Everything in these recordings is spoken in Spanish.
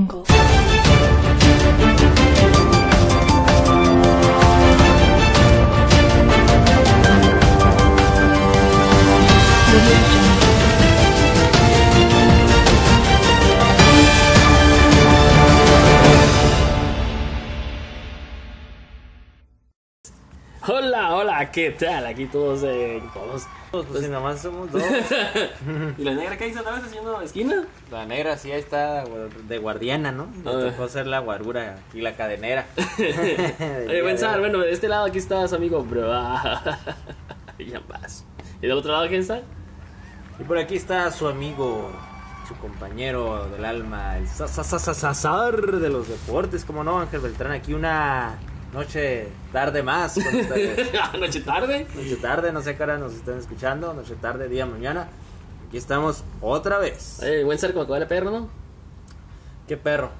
Angle. Hola, hola, ¿qué tal? Aquí todos, eh, todos. Pues si nomás somos dos. ¿Y la negra qué hizo otra vez haciendo esquina? La negra sí ahí está de guardiana, ¿no? Le Ah. tocó hacer la guarura y la cadenera. Oye, buen sal, bueno, de este lado aquí está su amigo, bro. ya más. ¿Y del otro lado quién está? Y por aquí está su amigo, su compañero del alma, el Sazar de los deportes, como no, Ángel Beltrán, aquí una noche tarde más ustedes. Noche tarde. Noche tarde, no sé qué hora nos están escuchando, noche tarde, día, mañana. Aquí estamos otra vez. Oye, buen sal como que vale perro, ¿no? Qué perro.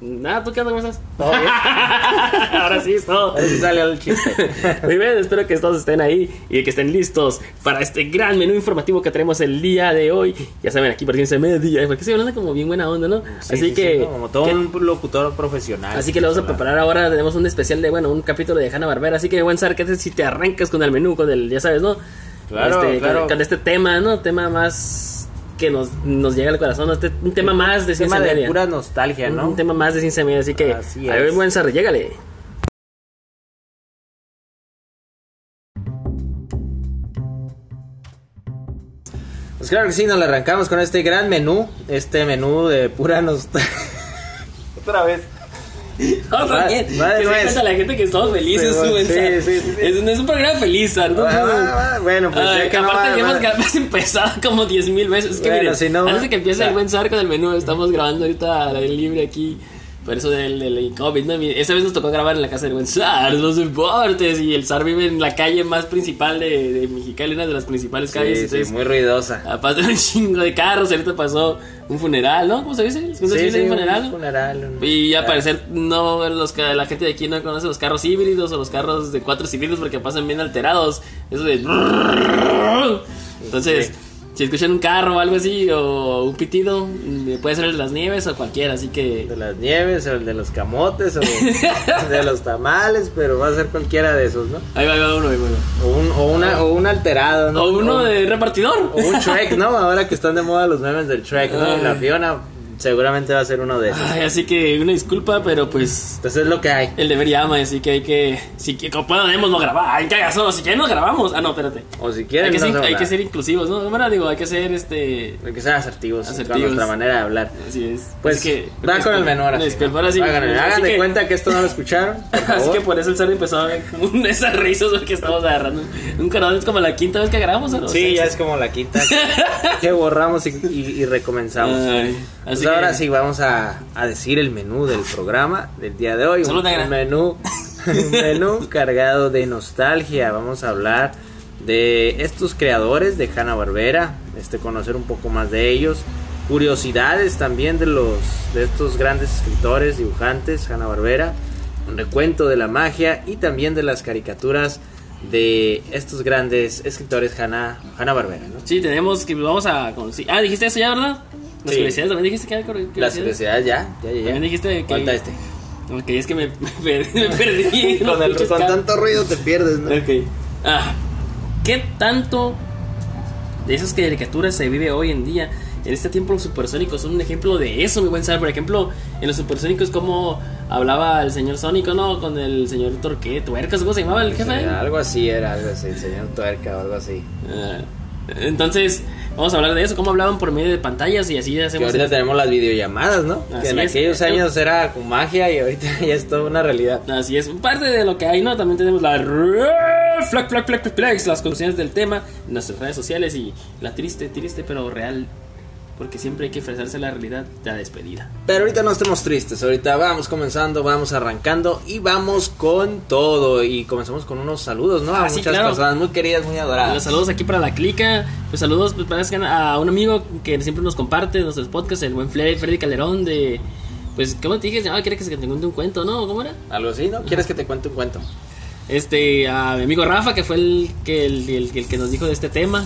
Nada, ¿tú qué onda? ¿Cómo estás? ¿Todo bien? Ahora sí, es todo. A ver si sale el chiste. Muy bien, espero que todos estén ahí y que estén listos para este gran menú informativo que tenemos el día de hoy. Ya saben, aquí por 15 media, porque estoy hablando como bien buena onda, ¿no? Sí, así sí, que. sí, como todo que- un locutor profesional. Así que lo vamos a preparar ahora. Tenemos un especial de, bueno, un capítulo de Hanna Barbera. Así que, buen Sar, ¿qué si te arrancas con el menú, con el, ya sabes, ¿no? Claro, Este, claro. Con, con este tema, ¿no? Tema más que nos, nos llega al corazón. Este, un tema más de ciencia tema de media. pura nostalgia, ¿no? Un tema más de ciencia media. Así que, Así a ver, buen Sar, llégale. Pues claro que sí, nos le arrancamos con este gran menú, este menú de pura nostalgia. Otra vez. Otra Va- vez. va Que se nuez. cuenta la gente que estamos felices, Sí, sí, sí. Es, un- es un programa feliz. ¿no? Va. Bueno, pues Ay, ya que no aparte ya hemos, hemos empezado como 10 mil veces. Es que Bueno, miren, si no antes de que empiece el buen Sar con el menú, estamos grabando ahorita al aire libre aquí. Por eso del, del COVID, ¿no? Esa vez nos tocó grabar en la casa del buen Sar, los deportes. Y el Sar vive en la calle más principal de, de Mexicali, una de las principales calles. Sí, sí, entonces, muy ruidosa. aparte de un chingo de carros, ahorita pasó un funeral, ¿no? ¿Cómo se dice? ¿Cómo se Sí, dice sí, un funeral? un funeral. un- Y al parecer no los la gente de aquí no conoce los carros híbridos o los carros de cuatro cilindros porque pasan bien alterados. Eso de Entonces. Si escuchan un carro o algo así o un pitido, mm, puede ser el de las nieves o cualquiera, así que De las nieves, o el de los camotes, o de los tamales, pero va a ser cualquiera de esos, ¿no? ahí va, ahí va uno, ahí va uno. O un, o una, o un alterado, ¿no? O uno O- de repartidor. O un Shrek, ¿no? Ahora que están de moda los memes del Shrek, ¿no? Ay. La Fiona seguramente va a ser uno de esos. Ay, así que una disculpa, pero pues Entonces es lo que hay. el deber llama, así que hay que si que podemos no grabar, hay que hacer si que no grabamos. Ah, no, espérate. O si quieren, Hay que, no ser, se hay que ser inclusivos, ¿no? Bueno, digo, hay que ser este Hay que ser asertivos, Asertivos. con nuestra manera de hablar. Así es. Pues Así que, va con el menú ahora. sí. Disculpa, hagan Así de que- cuenta que esto no lo escucharon. Así que por eso el cerdo empezó a ver como esas risas porque estamos agarrando un canal. Es como la quinta vez que grabamos, ¿no? Sí, ya es como la quinta que borramos y, y- y recomenzamos. Ay, Pues ahora que- sí vamos a, a decir el menú del programa del día de hoy. Salud, un, menú, un menú cargado de nostalgia. Vamos a hablar de estos creadores de Hanna Barbera, este conocer un poco más de ellos, curiosidades también de los de estos grandes escritores, dibujantes Hanna Barbera, un recuento de la magia y también de las caricaturas de estos grandes escritores Hanna Hanna Barbera, ¿no? Sí, tenemos que vamos a conocer. Ah, dijiste eso ya, ¿verdad? Las Sí. curiosidades también dijiste que hay curiosidades. Las curiosidades ya, ya, ya. También dijiste que. Falta este. Ok, es que me, me perdí. Con, el- con tanto ruido te pierdes, ¿no? Ok. Ah, ¿Qué tanto de esas caricaturas se vive hoy en día? En este tiempo los supersónicos son un ejemplo de eso, mi buen Sar. Por ejemplo, en los supersónicos, como hablaba el señor Sónico, ¿no? Con el señor Torque, Tuercas, ¿cómo se llamaba el jefe? Algo así era, algo así, el señor tuerca o algo así. Ah, entonces, vamos a hablar de eso, cómo hablaban por medio de pantallas y así Que hacemos. ahorita tenemos las videollamadas, ¿no? Así que en es. aquellos años era magia y ahorita ya es toda una realidad. Así es, parte de lo que hay, ¿no? También tenemos la flag, flag, flag, flag, las conclusiones del tema, nuestras redes sociales y la triste, triste pero real, porque siempre hay que ofrecerse la realidad de la despedida. Pero ahorita no estemos tristes, ahorita vamos comenzando, vamos arrancando y vamos con todo. Y comenzamos con unos saludos, ¿no? A Ah, sí, muchas claro. personas muy queridas, muy adoradas. Los saludos aquí para la clica, pues saludos pues, a un amigo que siempre nos comparte nuestros podcasts, el buen Freddy, Calderón de... Pues, ¿cómo te dije? Ah, quiere que te cuente un cuento, ¿no? ¿Cómo era? Algo así, ¿no? ¿Quieres que te cuente un cuento? Este, a mi amigo Rafa, que fue el que, el, el- el que nos dijo de este tema.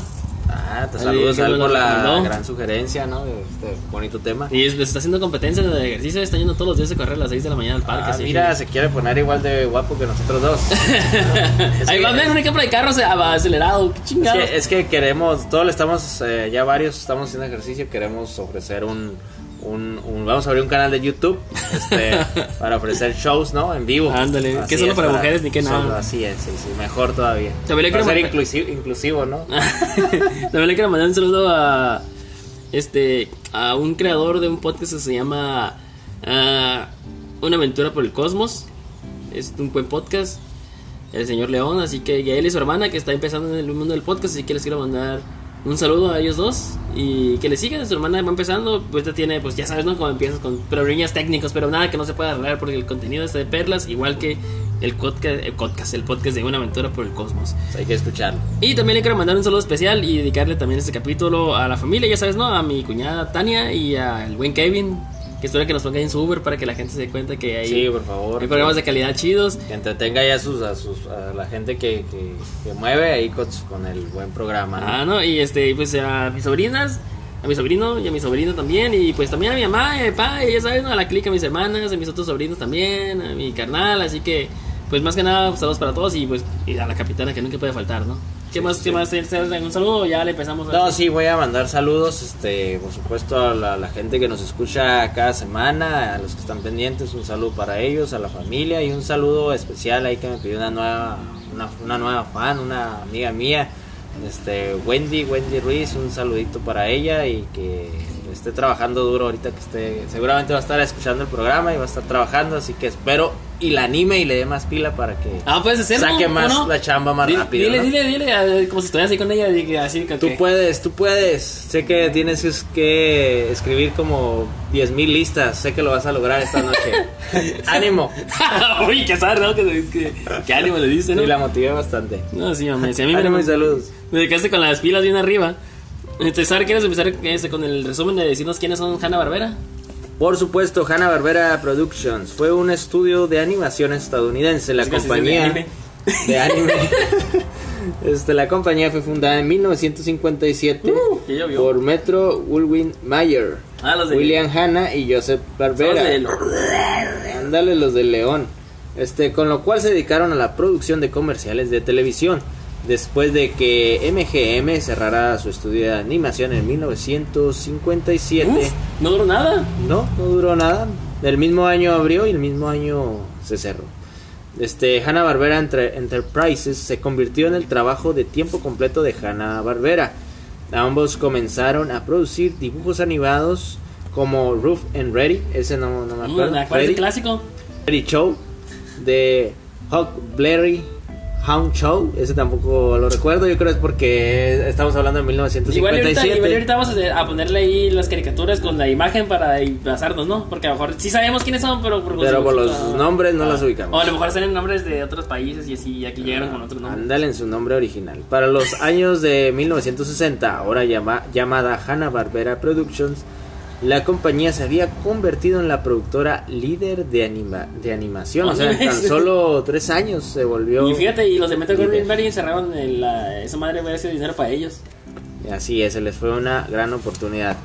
Ah, te él lo por la recomendó. gran sugerencia, ¿no? De este bonito tema. Y es- está haciendo competencias de ejercicio, está yendo todos los días a correr a las 6 de la mañana al parque. Ah, así mira, que- se quiere poner igual de guapo que nosotros dos. Ahí va a ver un ejemplo de carro ac- acelerado, qué Es chingado. que, es que queremos, todos le estamos, eh, ya varios estamos haciendo ejercicio, queremos ofrecer un, un, un- vamos a abrir un canal de YouTube este, para ofrecer shows, ¿no? En vivo. Ándale, Así que solo para mujeres ni que nada. solo Así es, sí, sí, mejor todavía. También le ser inclusivo, inclusivo, ¿no? También le quiero mandar un saludo a este a un creador de un podcast que se llama ah, Una aventura por el cosmos. Es un buen podcast. El señor León, así que y a él y su hermana que está empezando en el mundo del podcast, así que les quiero mandar un saludo a ellos dos y que le sigan, su hermana va empezando, pues ya tiene, pues ya sabes, ¿no? Como empiezas con problemillas técnicos, pero nada que no se pueda arreglar porque el contenido está de perlas, igual que el podcast, el podcast, el podcast de Una aventura por el cosmos. Pues hay que escucharlo. Y también le quiero mandar un saludo especial y dedicarle también este capítulo a la familia, ya sabes, ¿no? A mi cuñada Tania y al buen Kevin, que espero que nos ponga ahí en su Uber para que la gente se dé cuenta que hay, Sí, por favor. hay programas de calidad chidos. Que entretenga ya a, sus, a, sus, a la gente que, que, que mueve ahí con, con el buen programa, ¿no? Ah, ¿no? Y este, pues a mis sobrinas, a mi sobrino y a mi sobrino también, y pues también a mi mamá y a mi papá, y ya sabes, ¿no? A la clica, a mis hermanas, a mis otros sobrinos también, a mi carnal, así que, pues más que nada, pues, saludos para todos y pues y a la capitana que nunca puede faltar, ¿no? ¿Qué más? ¿Qué más? ¿Tienes algún saludo? o Ya le empezamos a No, sí, voy a mandar saludos, este, por supuesto, a la, la gente que nos escucha cada semana, a los que están pendientes, un saludo para ellos, a la familia y un saludo especial ahí que me pidió una nueva, una, una nueva fan, una amiga mía, este, Wendy, Wendy Ruiz, un saludito para ella y que esté trabajando duro ahorita que esté, seguramente va a estar escuchando el programa y va a estar trabajando, así que espero y la anime y le dé más pila para que Ah, puedes saque ¿cómo más no? la chamba más Dile, rápido. Dile, ¿no? dile, dile, como si estuvieras así con ella, así que Tú puedes, tú puedes. Sé que tienes es- que escribir como 10.000 listas. Sé que lo vas a lograr esta noche. ¡Ánimo! Uy, qué sad, ¿no? Que, que, que ánimo le dice, ¿no? Y la motivé bastante. No, sí, mamá. Si a mí me, Ánimo y saludos. me dedicaste con las pilas bien arriba. Este, Sar, ¿quieres empezar este, con el resumen de decirnos quiénes son Hanna Barbera? Por supuesto, Hanna-Barbera Productions fue un estudio de animación estadounidense. La Es compañía dice de anime. Este, la compañía fue fundada en 1957 Uh, por Metro Goldwyn Mayer, Ah, de- William Hanna y Joseph Barbera. Ándale los del León. Este, con lo cual se dedicaron a la producción de comerciales de televisión. Después de que MGM cerrara su estudio de animación en 1957. Uf, no duró nada. No, no duró nada. El mismo año abrió y el mismo año se cerró. Este, Hanna Barbera Enterprises se convirtió en el trabajo de tiempo completo de Hanna Barbera. Ambos comenzaron a producir dibujos animados como Roof and Ready, ese no, no me acuerdo. ¿Cuál es el Ready, clásico? Ready Show de Huck Blairey Hound Show, ese tampoco lo recuerdo, yo creo es porque estamos hablando de Igual ahorita, igual 1957. ahorita vamos a, a ponerle ahí las caricaturas con la imagen para basarnos, ¿no? Porque a lo mejor sí sabemos quiénes son, pero por, Pero por los ah, nombres no ah. las ubicamos. O a lo mejor salen nombres de otros países y así, aquí llegaron con otros nombres. Ándale en su nombre original. Para los años de 1960, ahora llama- llamada Hanna-Barbera Productions, la compañía se había convertido en la productora líder de, anima de animación. O sea, en tan solo tres años se volvió... Y fíjate, y los de Metro líder. Goldwyn Mayer cerraron el, la- esa madre hubiera sido dinero para ellos. Así es, se les fue una gran oportunidad.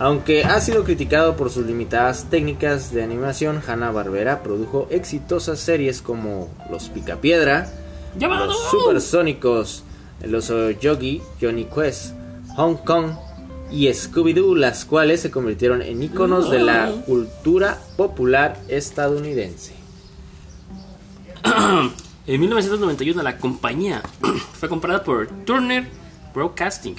Aunque ha sido criticado por sus limitadas técnicas de animación, Hanna-Barbera produjo exitosas series como Los Picapiedra. Los Supersónicos, El Oso Yogi, Johnny Quest, Hong Kong y Scooby-Doo, las cuales se convirtieron en iconos de la cultura popular estadounidense. En 1991 la compañía fue comprada por Turner Broadcasting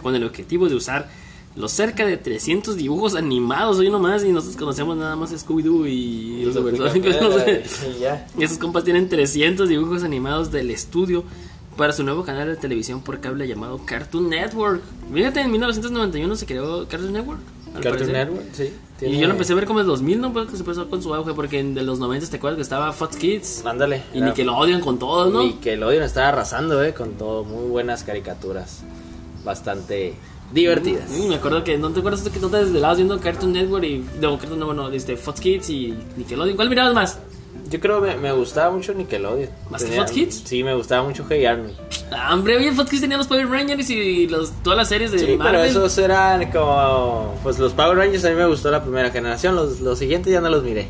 con el objetivo de usar los cerca de 300 dibujos animados hoy nomás y nosotros conocemos nada más Scooby-Doo y los supersónicos. no sé. Y esos compas tienen 300 dibujos animados del estudio para su nuevo canal de televisión por cable llamado Cartoon Network. Fíjate, en 1991 se creó Cartoon Network. Cartoon parecer. Network, sí. Y yo lo empecé a ver como en 2000, ¿no? Pues que se empezó con su auge, porque en de los 90 te acuerdas que estaba Fox Kids Mándale. y Nickelodeon con todo, ¿no? Nickelodeon estaba arrasando, eh, con todo. Muy buenas caricaturas. Bastante divertidas. Sí, me acuerdo que no te acuerdas que no te desvelabas viendo Cartoon Network y no, Cartoon Network, no, este, Fox Kids y Nickelodeon. ¿Cuál mirabas más? Yo creo que me, me gustaba mucho Nickelodeon. ¿Más que Tenía- Fox Kids? Sí, me gustaba mucho Hey Arnold. Ah, hombre, oye, Fox Kids tenía los Power Rangers y los, todas las series de Sí, Marvel. pero esos eran como. Pues los Power Rangers a mí me gustó la primera generación, los, los siguientes ya no los miré.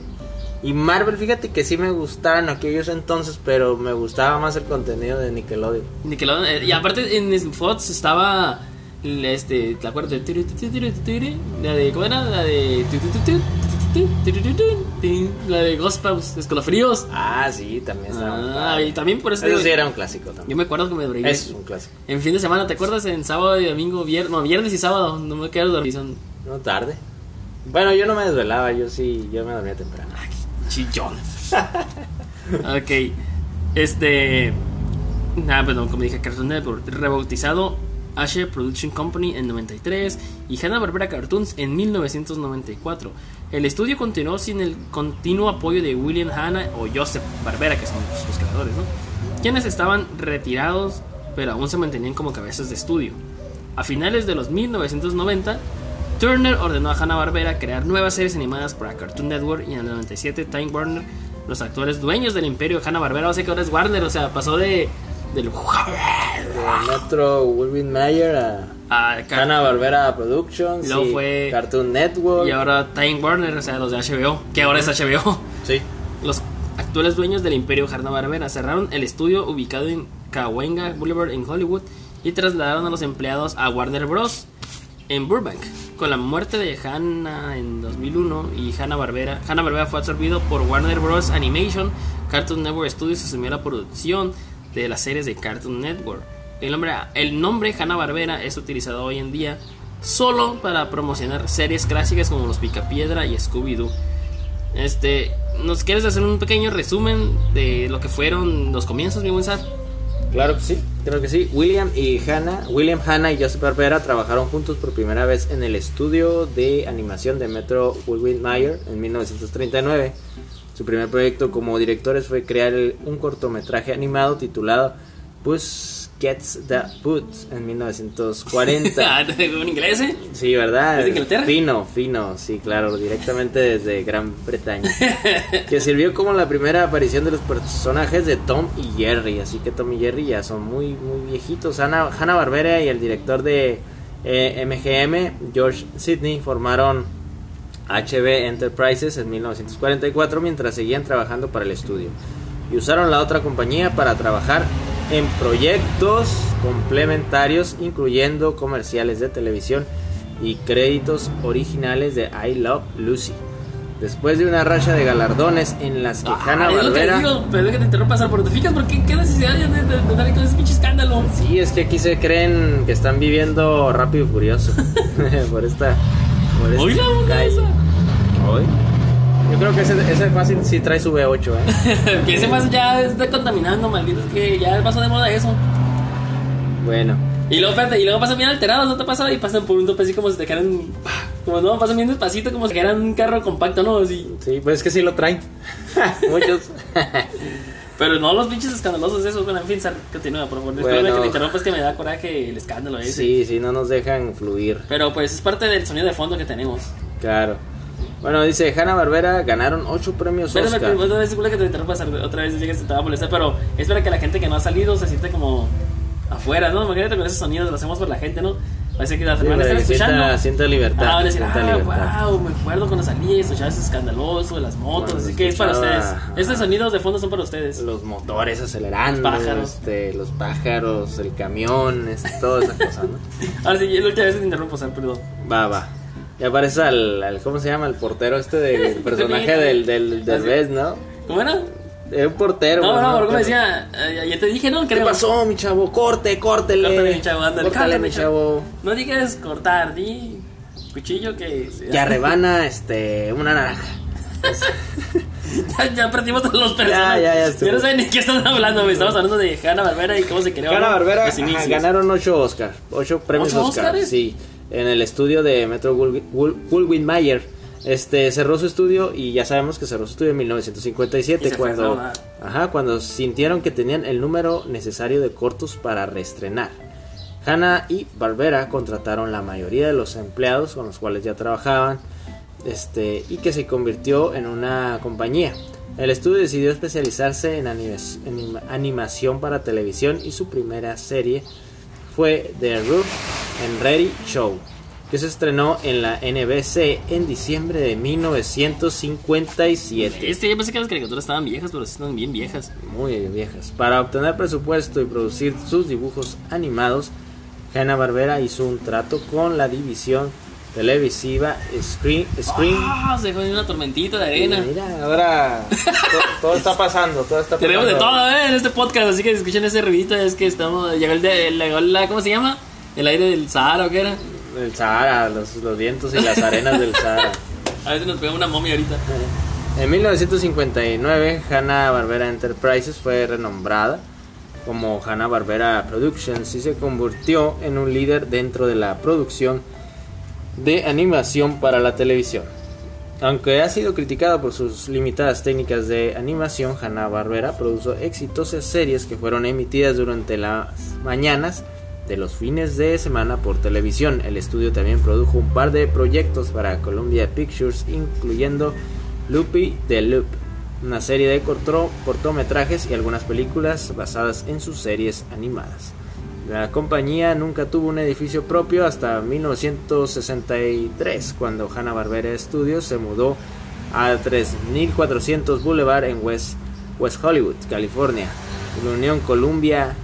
Y Marvel, fíjate que sí me gustaban aquellos entonces, pero me gustaba más el contenido de Nickelodeon. Nickelodeon, eh, y aparte en Fox estaba este, ¿te acuerdas la de cómo era? La de la de Ghostbusters, Escalofríos. Ah, sí, también estaba. Ah, y también por eso. Eso sí era un clásico también. Yo me acuerdo que me dormí. Es un clásico. En fin de semana, ¿te acuerdas? En sábado y domingo, viernes. No, viernes y sábado. No me quedo dormido. Son... No tarde. Bueno, yo no me desvelaba, yo sí, yo me dormía temprano. Ay, chillón. ok. Este. Ah, Nada, perdón, como dije, Cartoon Network. Rebautizado Asher Production Company en 93 y Hanna Barbera Cartoons en 1994. El estudio continuó sin el continuo apoyo de William Hanna o Joseph Barbera, que son los, los creadores, ¿no? Quienes estaban retirados, pero aún se mantenían como cabezas de estudio. A finales de los 1990, Turner ordenó a Hanna-Barbera crear nuevas series animadas para Cartoon Network y en el 97 Time Warner, los actuales dueños del imperio Hanna-Barbera, o que Warner, o sea, pasó de del De Metro Wilvin Mayer a a Hanna Barbera Productions, Y luego y fue- Cartoon Network. y ahora Time Warner, o sea, los de HBO, que ahora es HBO. Sí. Los actuales dueños del imperio Hanna-Barbera cerraron el estudio ubicado en Cahuenga Boulevard en Hollywood y trasladaron a los empleados a Warner Bros. en Burbank. Con la muerte de Hanna en 2001 y Hanna-Barbera, Hanna-Barbera fue absorbido por Warner Bros. Animation, Cartoon Network Studios asumió la producción de las series de Cartoon Network. El nombre, el nombre Hanna-Barbera es utilizado hoy en día solo para promocionar series clásicas como Los Picapiedra y Scooby-Doo. Este, ¿nos quieres hacer un pequeño resumen de lo que fueron los comienzos, mi buen Sad? Claro que sí, creo que sí. William y Hannah, William Hanna y Joseph Barbera trabajaron juntos por primera vez en el estudio de animación de Metro Goldwyn Mayer en 1939. Su primer proyecto como directores fue crear el- un cortometraje animado titulado Puss Gets the Boots en 1940. ¿En inglés, eh? Sí, ¿verdad? ¿Es de Inglaterra? Fino, fino, sí, claro, directamente desde Gran Bretaña. que sirvió como la primera aparición de los personajes de Tom y Jerry. Así que Tom y Jerry ya son muy, muy viejitos. Hanna, Barbera y el director de eh, MGM, George Sidney, formaron HB Enterprises en 1944 mientras seguían trabajando para el estudio. Y usaron la otra compañía para trabajar en proyectos complementarios, incluyendo comerciales de televisión y créditos originales de I Love Lucy. Después de una racha de galardones en las que Hanna Ah, que Barbera. digo, pero que te interrumpas, ¿por te fijas? ¿Por qué? ¿Qué necesidad de, de darle con ese pinche escándalo? Sí, es que aquí se creen que están viviendo rápido y furioso. por esta. Onda calle. esa. Hoy. Yo creo que ese, ese fácil sí trae su V8, ¿eh? que ese más ya está contaminando, maldito, es que ya pasó de moda eso. Bueno. Y luego, espérate, y luego pasan bien alterados, ¿no te pasa? Y pasan por un tope así como si te quedaran. Como no, pasan bien despacito, como si quedaran un carro compacto, ¿no? Así. Sí, pues es que sí lo traen. Muchos. Pero no los pinches escandalosos esos, bueno, en fin, continúa, por favor. Bueno. Que te interrumpa, es que me da coraje el escándalo ese. sí, sí, no nos dejan fluir. Pero pues es parte del sonido de fondo que tenemos. Claro. Bueno, dice Hanna Barbera ganaron 8 premios Espérame, Oscar. espérame, otra vez, disculpa que te interrumpa, Sar, otra vez llegas te va a molestar, pero es para que la gente que no ha salido se siente como afuera, ¿no? Imagínate con esos sonidos, lo hacemos por la gente, ¿no? Parece que las Sí, hermanas para están que escuchando. sienta, libertad. Ah, van a decir, sienta ah, libertad. wow, me acuerdo cuando salí y escuchaba ese escandaloso las motos, Cuando así que es para ustedes. Estos sonidos de fondo son para ustedes. Los motores acelerando, Los pájaros. este, los pájaros, el camión, este, toda esa cosa, ¿no? Ahora sí, la última vez que te interrumpo, Sar, perdón. Va, va. Ya aparece al, al- ¿cómo se llama? El portero este del personaje del, del, del. Best, ¿no? ¿Cómo era? Era un portero. No, no, porque me decía, eh, ya te dije, ¿no? ¿Qué Creo. pasó, mi chavo? Corte, córtele. Córtale, mi chavo, ándale, Córtale, mi chavo. No digas cortar, di cuchillo que. Ya rebana, este, una naranja. ya, ya perdimos a los personajes. ya, ya estuvo. Yo no sé ni qué están hablando, güey. Estamos hablando de Hanna Barbera y cómo se creó. Hanna. Barbera ganaron 8 Oscars, 8 premios ¿Ocho Oscar, Óscares? sí, en el estudio de Metro Goldwyn Mayer. Este cerró su estudio y ya sabemos que cerró su estudio en 1957 Y se fue a cuando ajá, cuando sintieron que tenían el número necesario de cortos para reestrenar. Hanna y Barbera contrataron la mayoría de los empleados con los cuales ya trabajaban este, y que se convirtió en una compañía. El estudio decidió especializarse en animación para televisión y su primera serie fue The Roof and Ready Show, que se estrenó en la NBC en diciembre de 1957. Este, yo pensé que las caricaturas estaban viejas, pero sí están bien viejas. Muy viejas. Para obtener presupuesto y producir sus dibujos animados, Hanna-Barbera hizo un trato con la división televisiva Screen. Screen ¡Ah! Se fue una tormentita de arena. Mira, ahora to- todo, está pasando, todo está pasando. Tenemos de todo ¿eh? en este podcast, así que si escuchan ese ruidito es que estamos. Llegó el de. llegó la- ¿Cómo se llama? El aire del Sahara, ¿o qué era? El Sahara, los, los vientos y las arenas del Sahara. A si nos pega una momia ahorita. En 1959, Hanna-Barbera Enterprises fue renombrada como Hanna-Barbera Productions y se convirtió en un líder dentro de la producción de animación para la televisión. Aunque ha sido criticada por sus limitadas técnicas de animación, Hanna-Barbera produjo exitosas series que fueron emitidas durante las mañanas de los fines de semana por televisión. El estudio también produjo un par de proyectos para Columbia Pictures, incluyendo Loopy the Loop, una serie de corto- cortometrajes y algunas películas basadas en sus series animadas. La compañía nunca tuvo un edificio propio hasta 1963, cuando Hanna-Barbera Studios se mudó a 3400 Boulevard en West, West Hollywood, California. La unión Columbia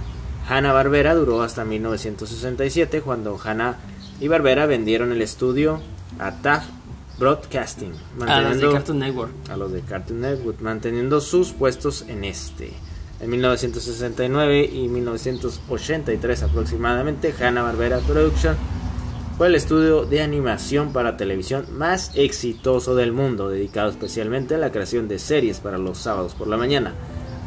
Hanna-Barbera duró hasta 1967, cuando Hanna y Barbera vendieron el estudio a Taft Broadcasting, A las de manteniendo- Cartoon Network. a los de Cartoon Network, manteniendo sus puestos en este. En 1969 y 1983 aproximadamente, Hanna-Barbera Production fue el estudio de animación para televisión más exitoso del mundo, dedicado especialmente a la creación de series para los sábados por la mañana.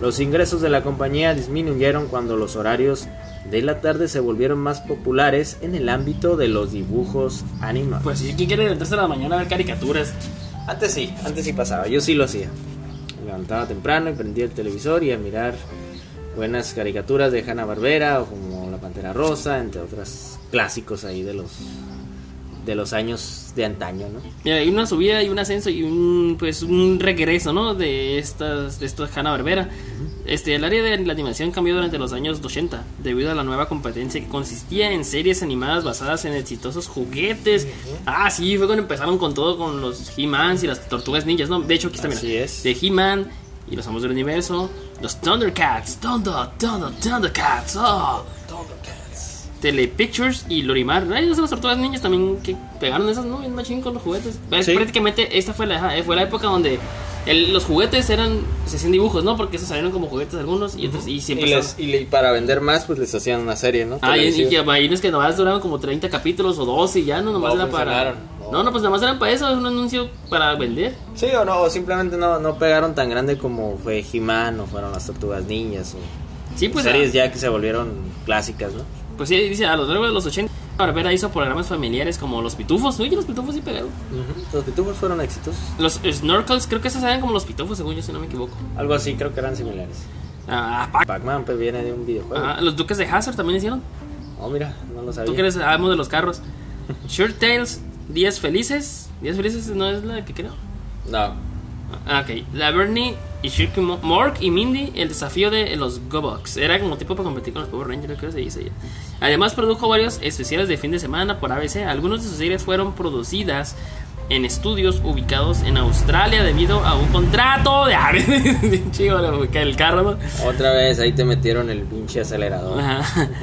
Los ingresos de la compañía disminuyeron cuando los horarios de la tarde se volvieron más populares en el ámbito de los dibujos animados. Pues si ¿quién quiere levantarse a la mañana a ver caricaturas? Antes sí, antes sí pasaba, yo sí lo hacía. Me levantaba temprano y prendía el televisor y a mirar buenas caricaturas de Hanna Barbera o como La Pantera Rosa, entre otros clásicos ahí de los de los años de antaño, ¿no? Mira, hay una subida y un ascenso y un pues un regreso, ¿no? De estas de estas Hanna Barbera. Este, el área de la animación cambió durante los años 80 debido a la nueva competencia que consistía en series animadas basadas en exitosos juguetes. Ah, sí, fue cuando empezaron con todo con los He-Mans y las Tortugas Ninjas, ¿no? De hecho, aquí está, mira. Así es. De He-Man y los Amos del Universo, los Thundercats, Thunder, Thunder, Thundercats, oh. Telepictures y Lorimar. Ay, esas las tortugas niñas también que pegaron esas, ¿no? Bien machín con los juguetes. Es Sí. Prácticamente esta fue la, fue la época donde el- los juguetes eran, se hacían dibujos, ¿no? Porque esos salieron como juguetes algunos y, otros, y Y, siempre... les, y le- para vender más, pues les hacían una serie, ¿no? Ah, y, y Televisiva. que nomás duraban como 30 capítulos o 12 y ya no, nomás No era para... funcionaron, No. no. no, pues nomás eran para eso, es un anuncio para vender. Sí o no, o simplemente no, no pegaron tan grande como fue He-Man o fueron las Tortugas Niñas o Sí, pues... series ah, ya que se volvieron clásicas, ¿no? Pues sí, dice, a lo largo de los 80, Barbera hizo programas familiares como Los Pitufos. Oye, Los Pitufos sí pegaron. Los pitufos fueron exitosos. Los Snorkels, creo que esos eran como Los Pitufos, según yo, si no me equivoco. Algo así, creo que eran similares. Ah, Pac- Pac-Man pues viene de un videojuego. ah, los Duques de Hazard también hicieron. Oh, mira, no lo sabía. Tú que eres amo de los carros. Shirt Tales, Días Felices. Días Felices no es la que creo. No. Ah, ok. La Bernie y Shirky Mo- Mork y Mindy, el desafío de los Gobox. Era como tipo para competir con los Power Rangers, creo que se dice. Además, produjo varios especiales de fin de semana por ABC. Algunos de sus series fueron producidas en estudios ubicados en Australia debido a un contrato de. Cae el carro, ¿no? Otra vez ahí te metieron el pinche acelerador. Ajá.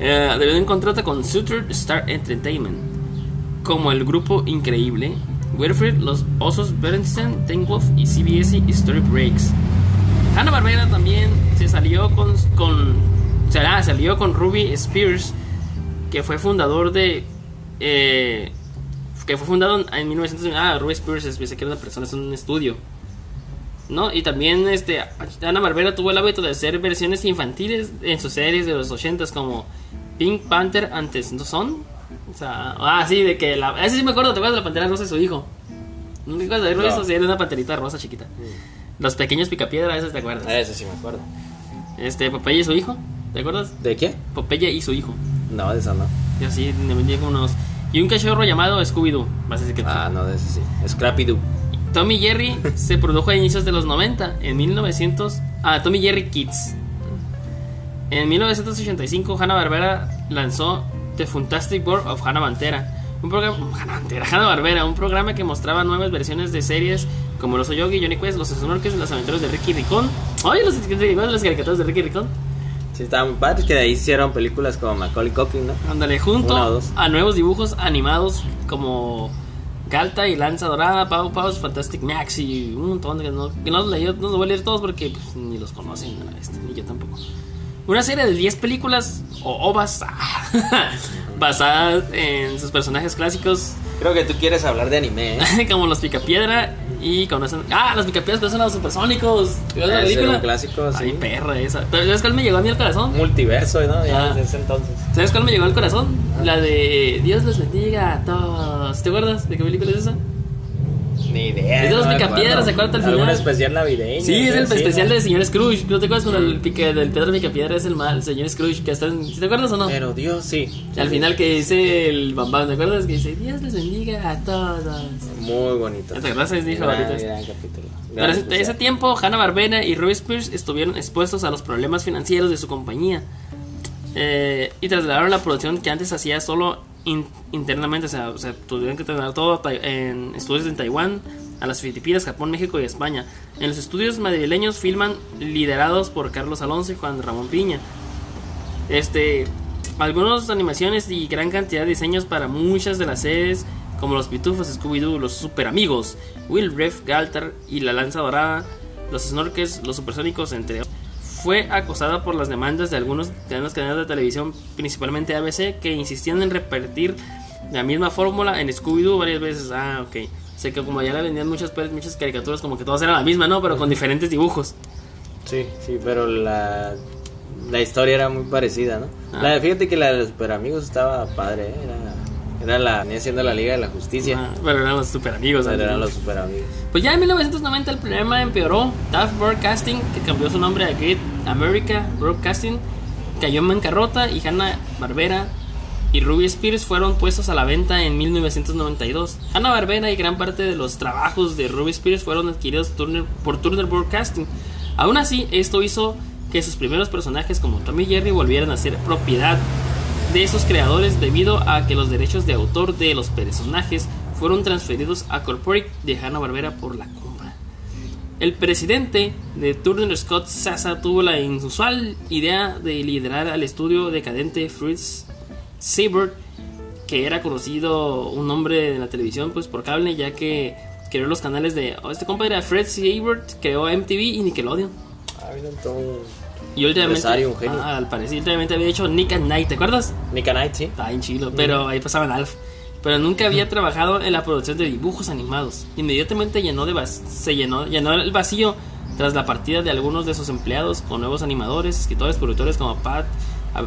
Eh, debido a un contrato con Sutter Star Entertainment. Como el grupo increíble, Wilfred, Los Osos Bernstein, Teen Wolf y CBS Story Breaks. Hanna Barbera también se salió con, con o sea, ah, salió con Ruby Spears, que fue fundador de eh, que fue fundado en 1900. Ah, Ruby Spears es pensé que era una persona, es un estudio. ¿No? Y también este Ana Barbera tuvo el hábito de hacer versiones infantiles en sus series de los 80s como Pink Panther antes no son. O sea, ah, sí, de que la ese sí me acuerdo, te acuerdas de la pantera rosa y su hijo. ¿No te acuerdas de haberlo No. Sí, era una panterita rosa chiquita. Los pequeños picapiedra, esos te acuerdas. Eso sí me acuerdo. Este, Popeye y su hijo, ¿te acuerdas? ¿De qué? Popeye y su hijo. No, de eso no. Y así me vendía como unos. Y un cachorro llamado Scooby-Doo. Vas a decir que. Ah, no, de eso sí. Scrappy Doo. Tommy Jerry se produjo a inicios de los 90, en 1900. Ah, Tommy Jerry Kids. En 1985, Hanna-Barbera lanzó The Fantastic World of Hanna Barbera. Un programa, Hanna Barbera, un programa que mostraba nuevas versiones de series como Los Oyogi, Johnny Quest, Los Snorkels, Las Aventuras de Ricky Ricón. Oye, los, las caricaturas de Ricky Ricón. Sí, estaban muy padres, que de ahí hicieron películas como Macaulay Culkin, ¿no? Ándale, junto a nuevos dibujos animados como Galta y Lanza Dorada, Pau Paus, Fantastic Max y un montón de que no, que no, no los voy a leer todos porque pues, ni los conocen, ni yo tampoco. Una serie de 10 películas o ovas basadas en sus personajes clásicos. Creo que tú quieres hablar de anime, ¿eh? como los Picapiedra y conocen. Ah, los picapiedras son los supersónicos. ¿Ves la película? clásico, sí. Ay, perra esa. ¿Sabes cuál me llegó a mí al corazón? Multiverso, ¿no? Ya ah. desde entonces. ¿Sabes cuál me llegó al corazón? Ah. La de Dios les bendiga a todos. ¿Te acuerdas de qué película es esa? Ni idea. Es de los picapiedras, ¿se acuerdan al final? ¿Algún especial navideño? Sí, es el especial del señor Scrooge. ¿No te acuerdas cuando el pique del Pedro Picapiedra es el mal, el señor Scrooge? Que está en... ¿Te acuerdas o no? Pero Dios, sí. al final que dice el bambam, ¿te acuerdas? Que dice Dios les bendiga a todos. Muy bonito. ¿Te acuerdas? Es mi favorito. Pero ese, ese tiempo, Hanna Barbera y Roy Spears estuvieron expuestos a los problemas financieros de su compañía. Eh, y trasladaron la producción que antes hacía solo internamente, o sea, o sea, tuvieron que trasladar todo en estudios en Taiwán, a las Filipinas, Japón, México y España. En los estudios madrileños filman liderados por Carlos Alonso y Juan Ramón Piña. Este, algunas animaciones y gran cantidad de diseños para muchas de las series, como los Pitufos, Scooby-Doo, los Super Amigos, Will Reef, Galtar y la Lanza Dorada, los Snorkels, los Supersónicos, entre otros. Fue acosada por las demandas de algunos canales de televisión, principalmente ABC, que insistían en repetir la misma fórmula en Scooby-Doo varias veces. Ah, ok. Sé que como ya le vendían muchas, muchas caricaturas, como que todas eran la misma, ¿no? Pero con diferentes dibujos. Sí, sí, pero la, la historia era muy parecida, ¿no? Ah. La, fíjate que la de los Super Amigos estaba padre, ¿eh? era, era la, venía siendo la Liga de la Justicia. Ah, pero eran los Super Amigos. Pero eran los Super Amigos. Pues ya en 1990 el problema empeoró. Tough Broadcasting, que cambió su nombre a Great America Broadcasting, cayó en bancarrota y Hanna Barbera y Ruby Spears fueron puestos a la venta en 1992. Hanna Barbera y gran parte de los trabajos de Ruby Spears fueron adquiridos por Turner Broadcasting. Aún así, esto hizo que sus primeros personajes como Tommy Jerry volvieran a ser propiedad de esos creadores debido a que los derechos de autor de los personajes fueron transferidos a Corporate de Hanna Barbera por la compra. El presidente de Turner Scott Sasa tuvo la inusual idea de liderar al estudio decadente Fritz Seabird, que era conocido un nombre en la televisión pues por cable, ya que creó los canales de... Oh, este compa era Fred Seabird, creó MTV y Nickelodeon. Ah, todo y últimamente, ah, al parecer, últimamente había hecho Nick and Night, ¿te acuerdas? Nick and Night, sí. Está en chilo, pero ahí pasaban Alf. Pero nunca había trabajado en la producción de dibujos animados. Inmediatamente llenó de se llenó, llenó el vacío tras la partida de algunos de sus empleados con nuevos animadores, escritores, productores como Pat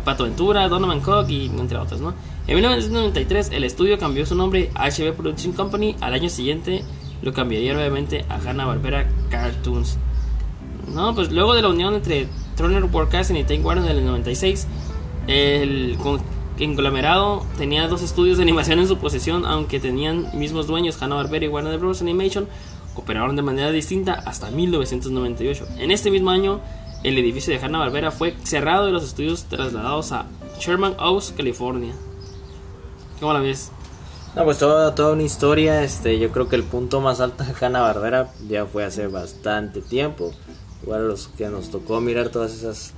Pato Ventura, Donovan Cook y entre otros, ¿no? En 1993 el estudio cambió su nombre a HB Production Company, al año siguiente lo cambiaría nuevamente a Hanna-Barbera Cartoons. No, pues luego de la unión entre Turner Broadcasting y Time Warner en el 96, el conglomerado tenía dos estudios de animación en su posesión, aunque tenían mismos dueños, Hanna-Barbera y Warner Bros. Animation, operaron de manera distinta hasta 1998. En este mismo año, el edificio de Hanna-Barbera fue cerrado y los estudios trasladados a Sherman Oaks, California. ¿Cómo la ves? No, pues toda, toda una historia. Este, yo creo que el punto más alto de Hanna-Barbera ya fue hace bastante tiempo. Igual los que nos tocó mirar todas esas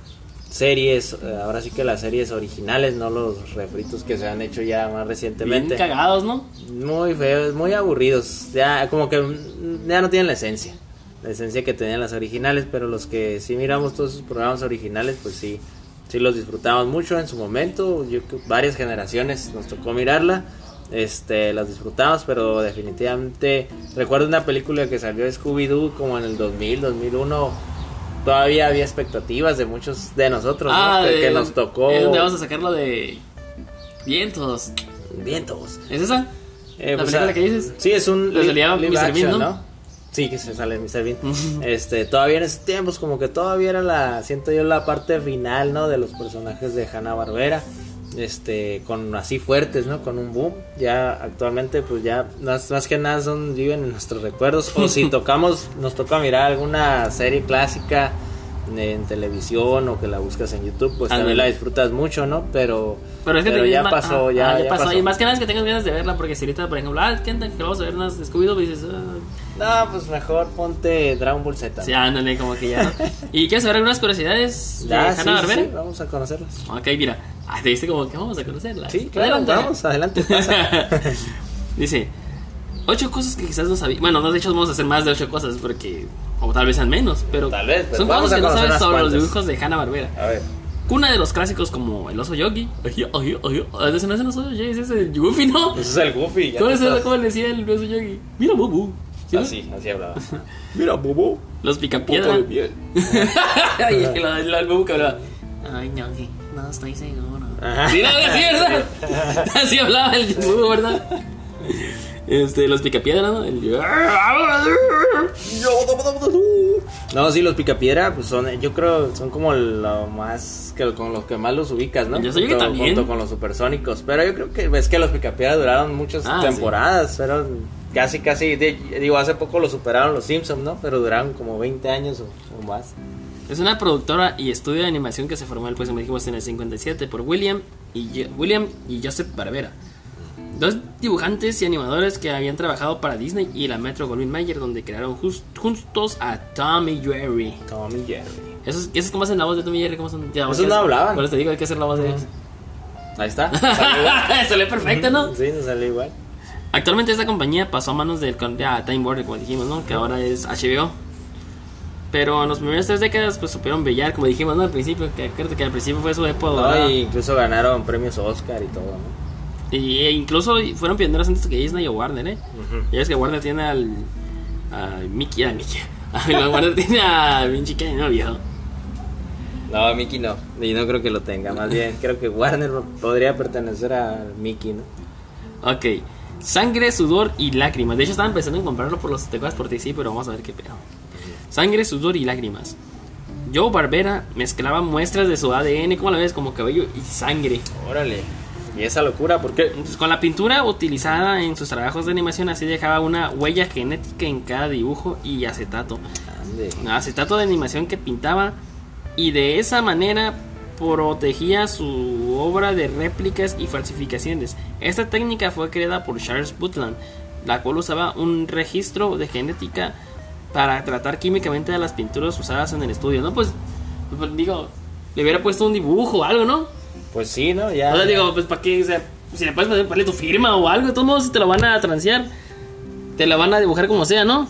series, eh, ahora sí que las series originales, no los refritos que se han hecho ya más recientemente. Bien cagados, ¿no? Muy feos, muy aburridos. Ya como que ya no tienen la esencia la esencia que tenían las originales, pero los que sí miramos todos esos programas originales, pues sí, sí los disfrutamos mucho en su momento, yo varias generaciones nos tocó mirarla, este, las disfrutamos, pero definitivamente recuerdo una película que salió Scooby-Doo como en el 2000, 2001, todavía había expectativas de muchos de nosotros, ah, que, nos tocó. ¿Es donde vamos a sacarlo de vientos? Vientos. ¿Es esa? Eh, ¿La pues, película ah, que dices? Sí, es un live, ¿no? Sí, que se sale Mr. Bean. este, todavía en esos tiempos, como que todavía era la, siento yo, la parte final, ¿no? De los personajes de Hanna Barbera. Este con así fuertes, ¿no? Con un boom. Ya actualmente pues ya más, más que nada son viven en nuestros recuerdos o si tocamos nos toca mirar alguna serie clásica en televisión o que la buscas en YouTube, pues también la disfrutas mucho, ¿no? Pero Pero es que pero ya pasó, ya, ah, ya pasó. pasó. Y más que nada es que tengas ganas de verla, porque si ahorita, por ejemplo, ah. Que vamos a ver unas y dices, ah, No, pues mejor ponte Dragon Ball Z. sí, ándale, como que ya. ¿no? ¿Y quieres saber algunas curiosidades de Hanna sí, Barbera? sí, vamos a conocerlas. Ok, mira. Ah, te diste como que vamos a conocerla. Sí, claro, vamos, adelante, pasa. Dice, ocho cosas que quizás no sabía. Bueno, no, de hecho vamos a hacer más de ocho cosas porque, o tal vez sean menos, pero Tal vez, pero son vamos cosas a que no sabes sobre los cuantas. dibujos de Hanna Barbera. A ver. Cuna de los clásicos como el oso yogi. Ay, ay, ay. ¿Ese no es el oso yogi? Ese es el Goofy, ¿no? Ese es el Goofy. ya ¿Cómo, es estás- ¿Cómo le decía el oso yogi? Mira, Bubu. ¿Sí, no? Así, así hablaba. Mira, bobo. Los picapiedra. Ay, el, el, el Bubu que hablaba. Ay, yogi, no estoy seguro. Ajá. Sí, no, así, ¿verdad? Así hablaba el Bubu, ¿verdad? Este, los picapiedra, ¿no? El... No, sí, los picapiedra, pues son, yo creo, son como lo más, que con los que más los ubicas, ¿no? Yo sé que Junto- también. Junto con los supersónicos. Pero yo creo que es que los picapiedra duraron muchas Ah, temporadas, pero casi, casi, de- digo, hace poco lo superaron los Simpsons, ¿no? Pero duraron como 20 años o, o más. Es una productora y estudio de animación que se formó pues, como dijimos, en el 57 por William y, William y Joseph Barbera. Dos dibujantes y animadores que habían trabajado para Disney y la Metro Goldwyn Mayer, donde crearon jus- juntos a Tommy Jerry. Tom y Jerry. ¿Esos, ¿Esos cómo hacen la voz de Tommy Jerry? ¿Cómo son? Ya, Esos ¿qué no es? hablaban. Por eso te digo, hay que hacer la voz de ellos. Ahí está. salió lee perfecto, ¿no? Sí, nos salió igual. Actualmente esta compañía pasó a manos del ya, Time Warner, como dijimos, ¿no? Que ahora es HBO. Pero en las primeras tres décadas pues supieron brillar, como dijimos, ¿no? Al principio, que creo que al principio fue su época. No, y incluso ganaron premios Oscar y todo, ¿no? Y e incluso fueron pioneros antes que Disney o Warner, ¿eh? Ujú. Ya ves que Warner tiene al. a Mickey, a Mickey. A Warner tiene a Vinci no viejo. No, Mickey no. Y no creo que lo tenga. Más bien, creo que Warner podría pertenecer a Mickey, ¿no? Ok. Sangre, sudor y lágrimas. De hecho, estaban pensando en comprarlo por los te acuerdas por ti, sí, pero vamos a ver qué pedo. Sangre, sudor y lágrimas. Joe Barbera mezclaba muestras de su ADN, ¿cómo la ves? Como cabello y sangre. Órale. ¿Y esa locura por qué? Entonces, con la pintura utilizada en sus trabajos de animación, así dejaba una huella genética en cada dibujo y acetato. Ande. acetato de animación que pintaba y de esa manera protegía su obra de réplicas y falsificaciones. Esta técnica fue creada por Charles Butland, la cual usaba un registro de genética para tratar químicamente a las pinturas usadas en el estudio. No, pues, pues, digo, le hubiera puesto un dibujo o algo, ¿no? Pues sí, ¿no? Ya. O sea, digo, pues para qué, o sea, si le puedes poner- ponerle tu firma o algo, de todos modos te lo van a transear, te la van a dibujar como sea, ¿no?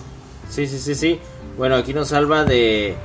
Sí, sí, sí, sí. Bueno, aquí nos salva de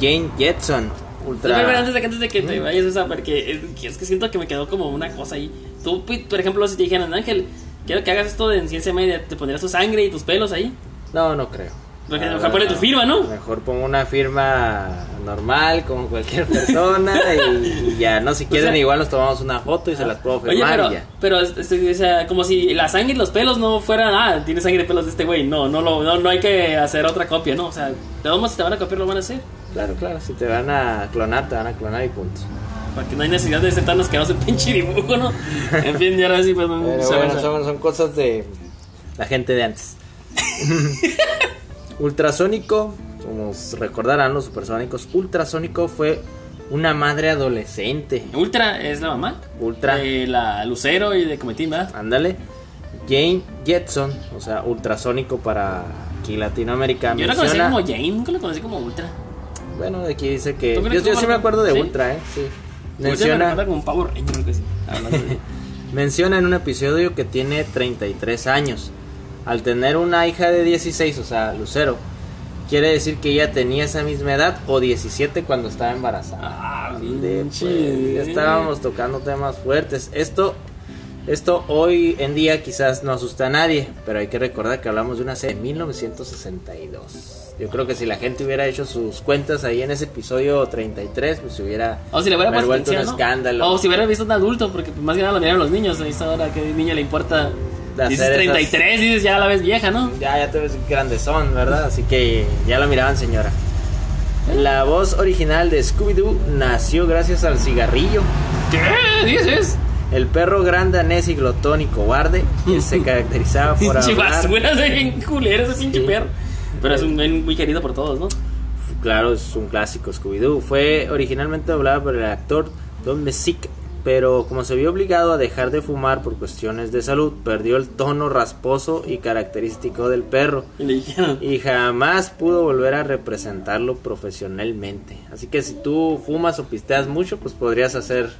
Jane Jetson. Ultra. Pero, pero antes de que, antes de que te vayas esa, porque es, que siento que me quedó como una cosa ahí. Tú, pi- por ejemplo, si te dijeran, Ángel, quiero que hagas esto de en ciencia media, ¿te pondrías tu sangre y tus pelos ahí? No, no creo. Porque mejor pone tu firma, ¿no? Mejor pongo una firma normal, como cualquier persona, y, y ya, ¿no? Si quieren, sea- igual nos tomamos una foto y se las puedo Oye, firmar pero, y ya. pero este, o sea, como si la sangre y los pelos no fueran, ah, tiene sangre y pelos de este güey. No, no, lo, no, no hay que hacer otra copia, ¿no? O sea, todos modos, si te van a copiar, lo van a hacer. Claro, claro, si te van a clonar, te van a clonar y punto. Para que no hay necesidad de ser tan asqueroso el pinche dibujo, ¿no? En fin, ya ahora sí, pues, no Pero bueno, son, son cosas de la gente de antes. Ultrasónico, como recordarán los supersónicos, Ultrasónico fue una madre adolescente. Ultra es la mamá. Ultra. De la Lucero y de Cometín, ¿verdad? Ándale. Jane Jetson, o sea, ultrasónico para aquí Latinoamérica. Yo la conocí como Jane, nunca la conocí como Ultra. Bueno, aquí dice que. ¿Tú Yo, sí me acuerdo de sí? Ultra, ¿eh? Sí. Me Menciona, recuerda como un Power Ranger, creo que sí. Hablando de- menciona en un episodio que tiene 33 años. Al tener una hija de 16, o sea, Lucero, quiere decir que ella tenía esa misma edad o 17 cuando estaba embarazada. Ah, pinche. pues, ya estábamos tocando temas fuertes. Esto, esto hoy en día quizás no asusta a nadie, pero hay que recordar que hablamos de una serie de 1962. Yo creo que si la gente hubiera hecho sus cuentas ahí en ese episodio 33, pues se hubiera O si le hubiera vuelto un escándalo. O si hubiera visto un adulto, porque pues, más que nada lo miraron los niños. A esta hora, ¿qué niña le importa? Dices hacer esas- 33, dices ya la ves vieja, ¿no? Ya, ya te ves grandezón, ¿verdad? Así que ya lo miraban, señora. La voz original de Scooby-Doo nació gracias al cigarrillo. ¿Qué dices? El perro grande, anés y glotón y cobarde, que se caracterizaba por hablar... de bien culero ese pinche perro. Pero es un men muy querido por todos, ¿no? Claro, es un clásico Scooby-Doo. Fue originalmente doblado por el actor Don Messick, pero como se vio obligado a dejar de fumar por cuestiones de salud, perdió el tono rasposo y característico del perro. Y jamás pudo volver a representarlo profesionalmente. Así que si tú fumas o pisteas mucho, pues podrías hacer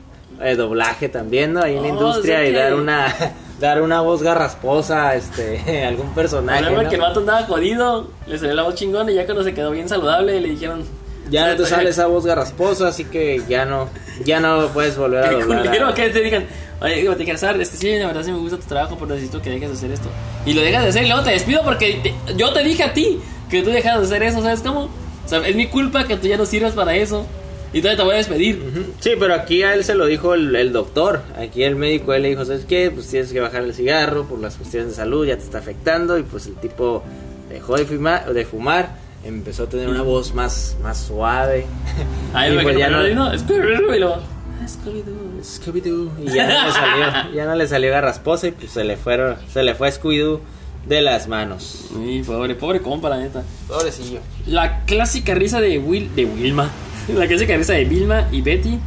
eh, doblaje también, ¿no? Ahí en la Oh, industria y dar una dar una voz garrasposa a este, algún personaje. Problema ¿no? que el vato andaba jodido, le salió la voz chingona y ya cuando se quedó bien saludable le dijeron... Ya no te sale esa voz garrasposa, así que ya no, ya no puedes volver a Qué doblar. a- que te digan, oye, te este, sí, la verdad sí me gusta tu trabajo, pero necesito que dejes de hacer esto. Y lo dejas de hacer y luego te despido porque te- yo te dije a ti que tú dejas de hacer eso, ¿sabes cómo? O sea, es mi culpa que tú ya no sirvas para eso. Y todavía te voy a despedir. Sí, pero aquí a él se lo dijo el, el doctor. Aquí el médico él le dijo, ¿sabes qué? Pues tienes que bajar el cigarro por las cuestiones de salud, ya te está afectando. Y pues el tipo dejó de fumar, de fumar empezó a tener una voz más, más suave. Ahí pues ya no, no, Scooby-Doo", y luego, "Ah, Scooby-Doo". Scooby-Doo. Y ya no le salió, ya no le salió garrasposa y pues se le fueron, se le fue Scooby-Doo de las manos. Uy, pobre, pobre compa, la neta. Pobrecillo. La clásica risa de Will, de Wilma. La clásica risa de Vilma y Betty.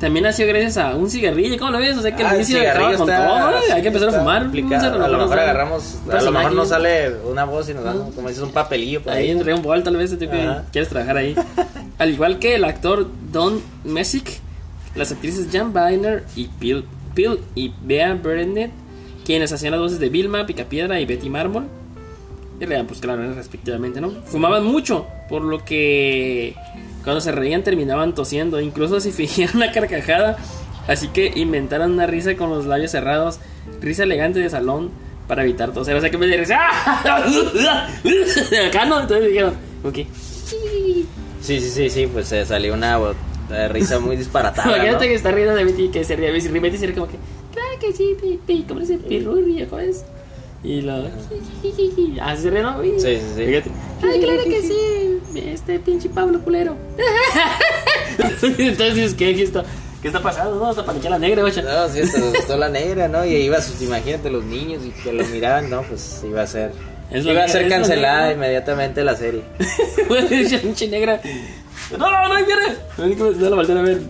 También nació gracias a un cigarrillo. ¿Cómo lo ves? O sea que Ah, el acaba cigarrillo con está- todo. ¿no? Hay que empezar a fumar. complicado. Un A lo mejor agarramos, a lo mejor nos sale una voz y nos damos, como dices, un papelillo por Ahí ahí. en Dragon Ball, tal vez, tú que quieres trabajar ahí. Al igual que el actor Don Messick, las actrices Jan Biner y Bill, Bill y Bea Burnett, quienes hacían las voces de Vilma, Picapiedra y Betty Mármol. Y pues claro, respectivamente, ¿no? Fumaban mucho, por lo que cuando se reían terminaban tosiendo, incluso si fingían una carcajada. Así que inventaron una risa con los labios cerrados, risa elegante de salón para evitar toser. O sea que me risa. Acá no, entonces dijeron, ok. Sí, sí, sí, sí, pues se salió una eh, risa muy disparatada. ¿no? Imagínate que está riendo de Betty que se ríe. Y Betty se ríe como que, claro que sí, Pipi, como ese pirurri, ¿cómo es? Y lo. Se ríe, ¿no? Sí, sí, sí. Fíjate. Ay, claro que sí, este pinche Pablo culero. Entonces dices, ¿qué, qué, está, ¿qué está pasando? No, hasta paniquea la negra, guacha. No, sí, hasta les gustó la negra, ¿no? Y iba, sus- imagínate los niños y que lo miraban, no, pues iba a ser. Iba a ser cancelada inmediatamente la serie. Pinche negra. No, no, no, mira. No la voltean a ver.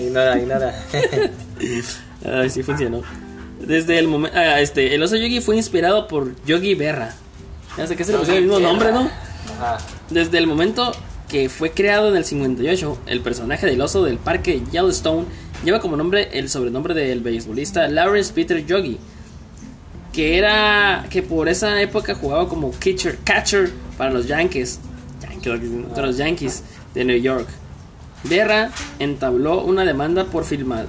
Ignora, ignora. Ay, sí funcionó. Desde el momento. este, el oso Yogi fue inspirado por Yogi Berra. Ya sé que se le pusieron el mismo nombre, ¿no? Ajá. Desde el momento que fue creado en el 58, el personaje del oso del parque Yellowstone lleva como nombre el sobrenombre del beisbolista Lawrence Peter Yogi, que era que por esa época jugaba como catcher, catcher para los Yankees, Yankees, para los Yankees de New York. Berra entabló una demanda por,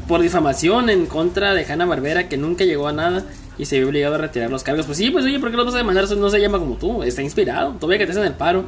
por difamación en contra de Hanna Barbera que nunca llegó a nada y se vio obligado a retirar los cargos. Pues sí, pues oye, ¿por qué lo vas a demandar? No se llama como tú, está inspirado, todavía que te hacen el paro.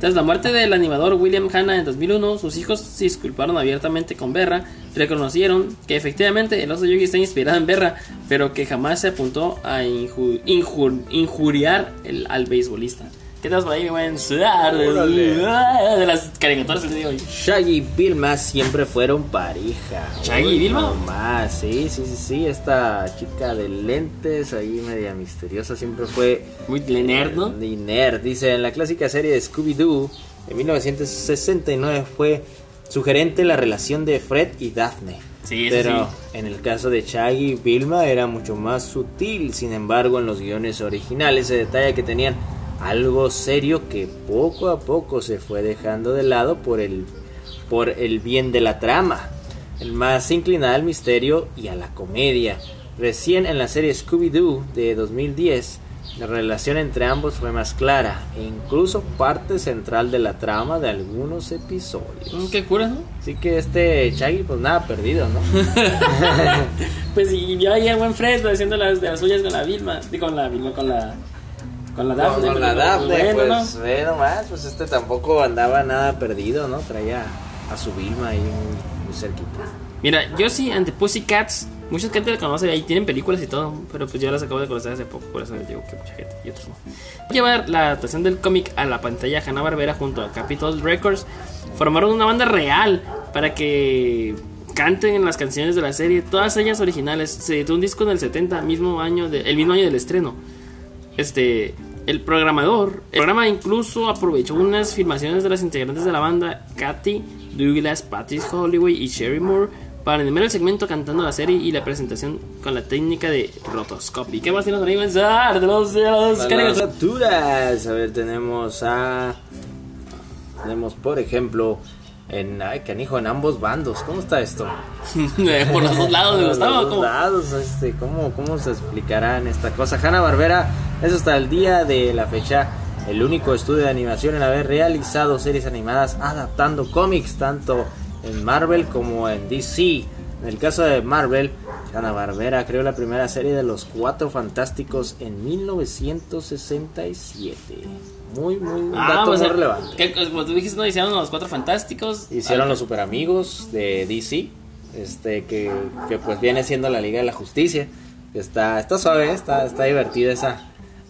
Tras la muerte del animador William Hanna en 2001, sus hijos se disculparon abiertamente con Berra, reconocieron que efectivamente el oso Yogi está inspirado en Berra, pero que jamás se apuntó a inju- injur- injuriar al beisbolista. ¿Qué tal por ahí, mi buen de, las caricaturas que te digo? Shaggy y Vilma siempre fueron pareja. ¿Shaggy y Vilma? más, sí, sí, sí, sí. Esta chica de lentes ahí media misteriosa siempre fue Muy nerd, ¿no? Y nerd, dice, en la clásica serie de Scooby-Doo, en 1969 fue sugerente la relación de Fred y Daphne. Sí, Pero sí. en el caso de Shaggy y Vilma era mucho más sutil. Sin embargo, en los guiones originales se detalla que tenían algo serio que poco a poco se fue dejando de lado por el, por el bien de la trama. El más inclinada al misterio y a la comedia. Recién en la serie Scooby-Doo de 2010, la relación entre ambos fue más clara e incluso parte central de la trama de algunos episodios. Mm, Qué cura, ¿no? Así que este Shaggy, pues nada perdido, ¿no? Pues y vio ahí a buen Fred haciendo las de las suyas con la Vilma, digo, con la Vilma, con la con la Daphne. con la Daphne, bueno, pues ¿no? ve nomás, pues este tampoco andaba nada perdido, ¿no? Traía a su Vilma ahí muy, cerquita. Mira, yo sí ante Pussycats, mucha gente la conoce ahí tienen películas y todo, pero pues yo las acabo de conocer hace poco, por eso les digo que mucha gente y otros no. Llevar la adaptación del cómic a la pantalla Hanna Barbera junto a Capitol Records formaron una banda real para que canten las canciones de la serie, todas ellas originales. Se editó un disco en el 70, mismo año de, el mismo año del estreno. Este, el programador, el programa incluso aprovechó unas filmaciones de las integrantes de la banda, Katy, Douglas, Patrice Holloway y Sherry Moore, para animar el segmento cantando la serie y la presentación con la técnica de rotoscopy. ¿Qué más tienes ahí, de los, de los Las caricaturas. A ver, tenemos a. Tenemos, por ejemplo, en. Ay, canijo, en ambos bandos. ¿Cómo está esto? Por los dos lados, Por gustaba. los dos lados, este, ¿cómo, ¿Cómo se explicará en esta cosa? Hanna Barbera es hasta el día de la fecha el único estudio de animación en haber realizado series animadas adaptando cómics, tanto en Marvel como en DC. En el caso de Marvel, Hanna Barbera creó la primera serie de los Cuatro Fantásticos en 1967. Muy, muy, un Ah, dato pues, muy eh, relevante. que, como tú dijiste, no hicieron los cuatro fantásticos. Hicieron Ah, los super amigos de DC, este que, que pues viene siendo la Liga de la Justicia. Está, está suave, está, está divertida esa,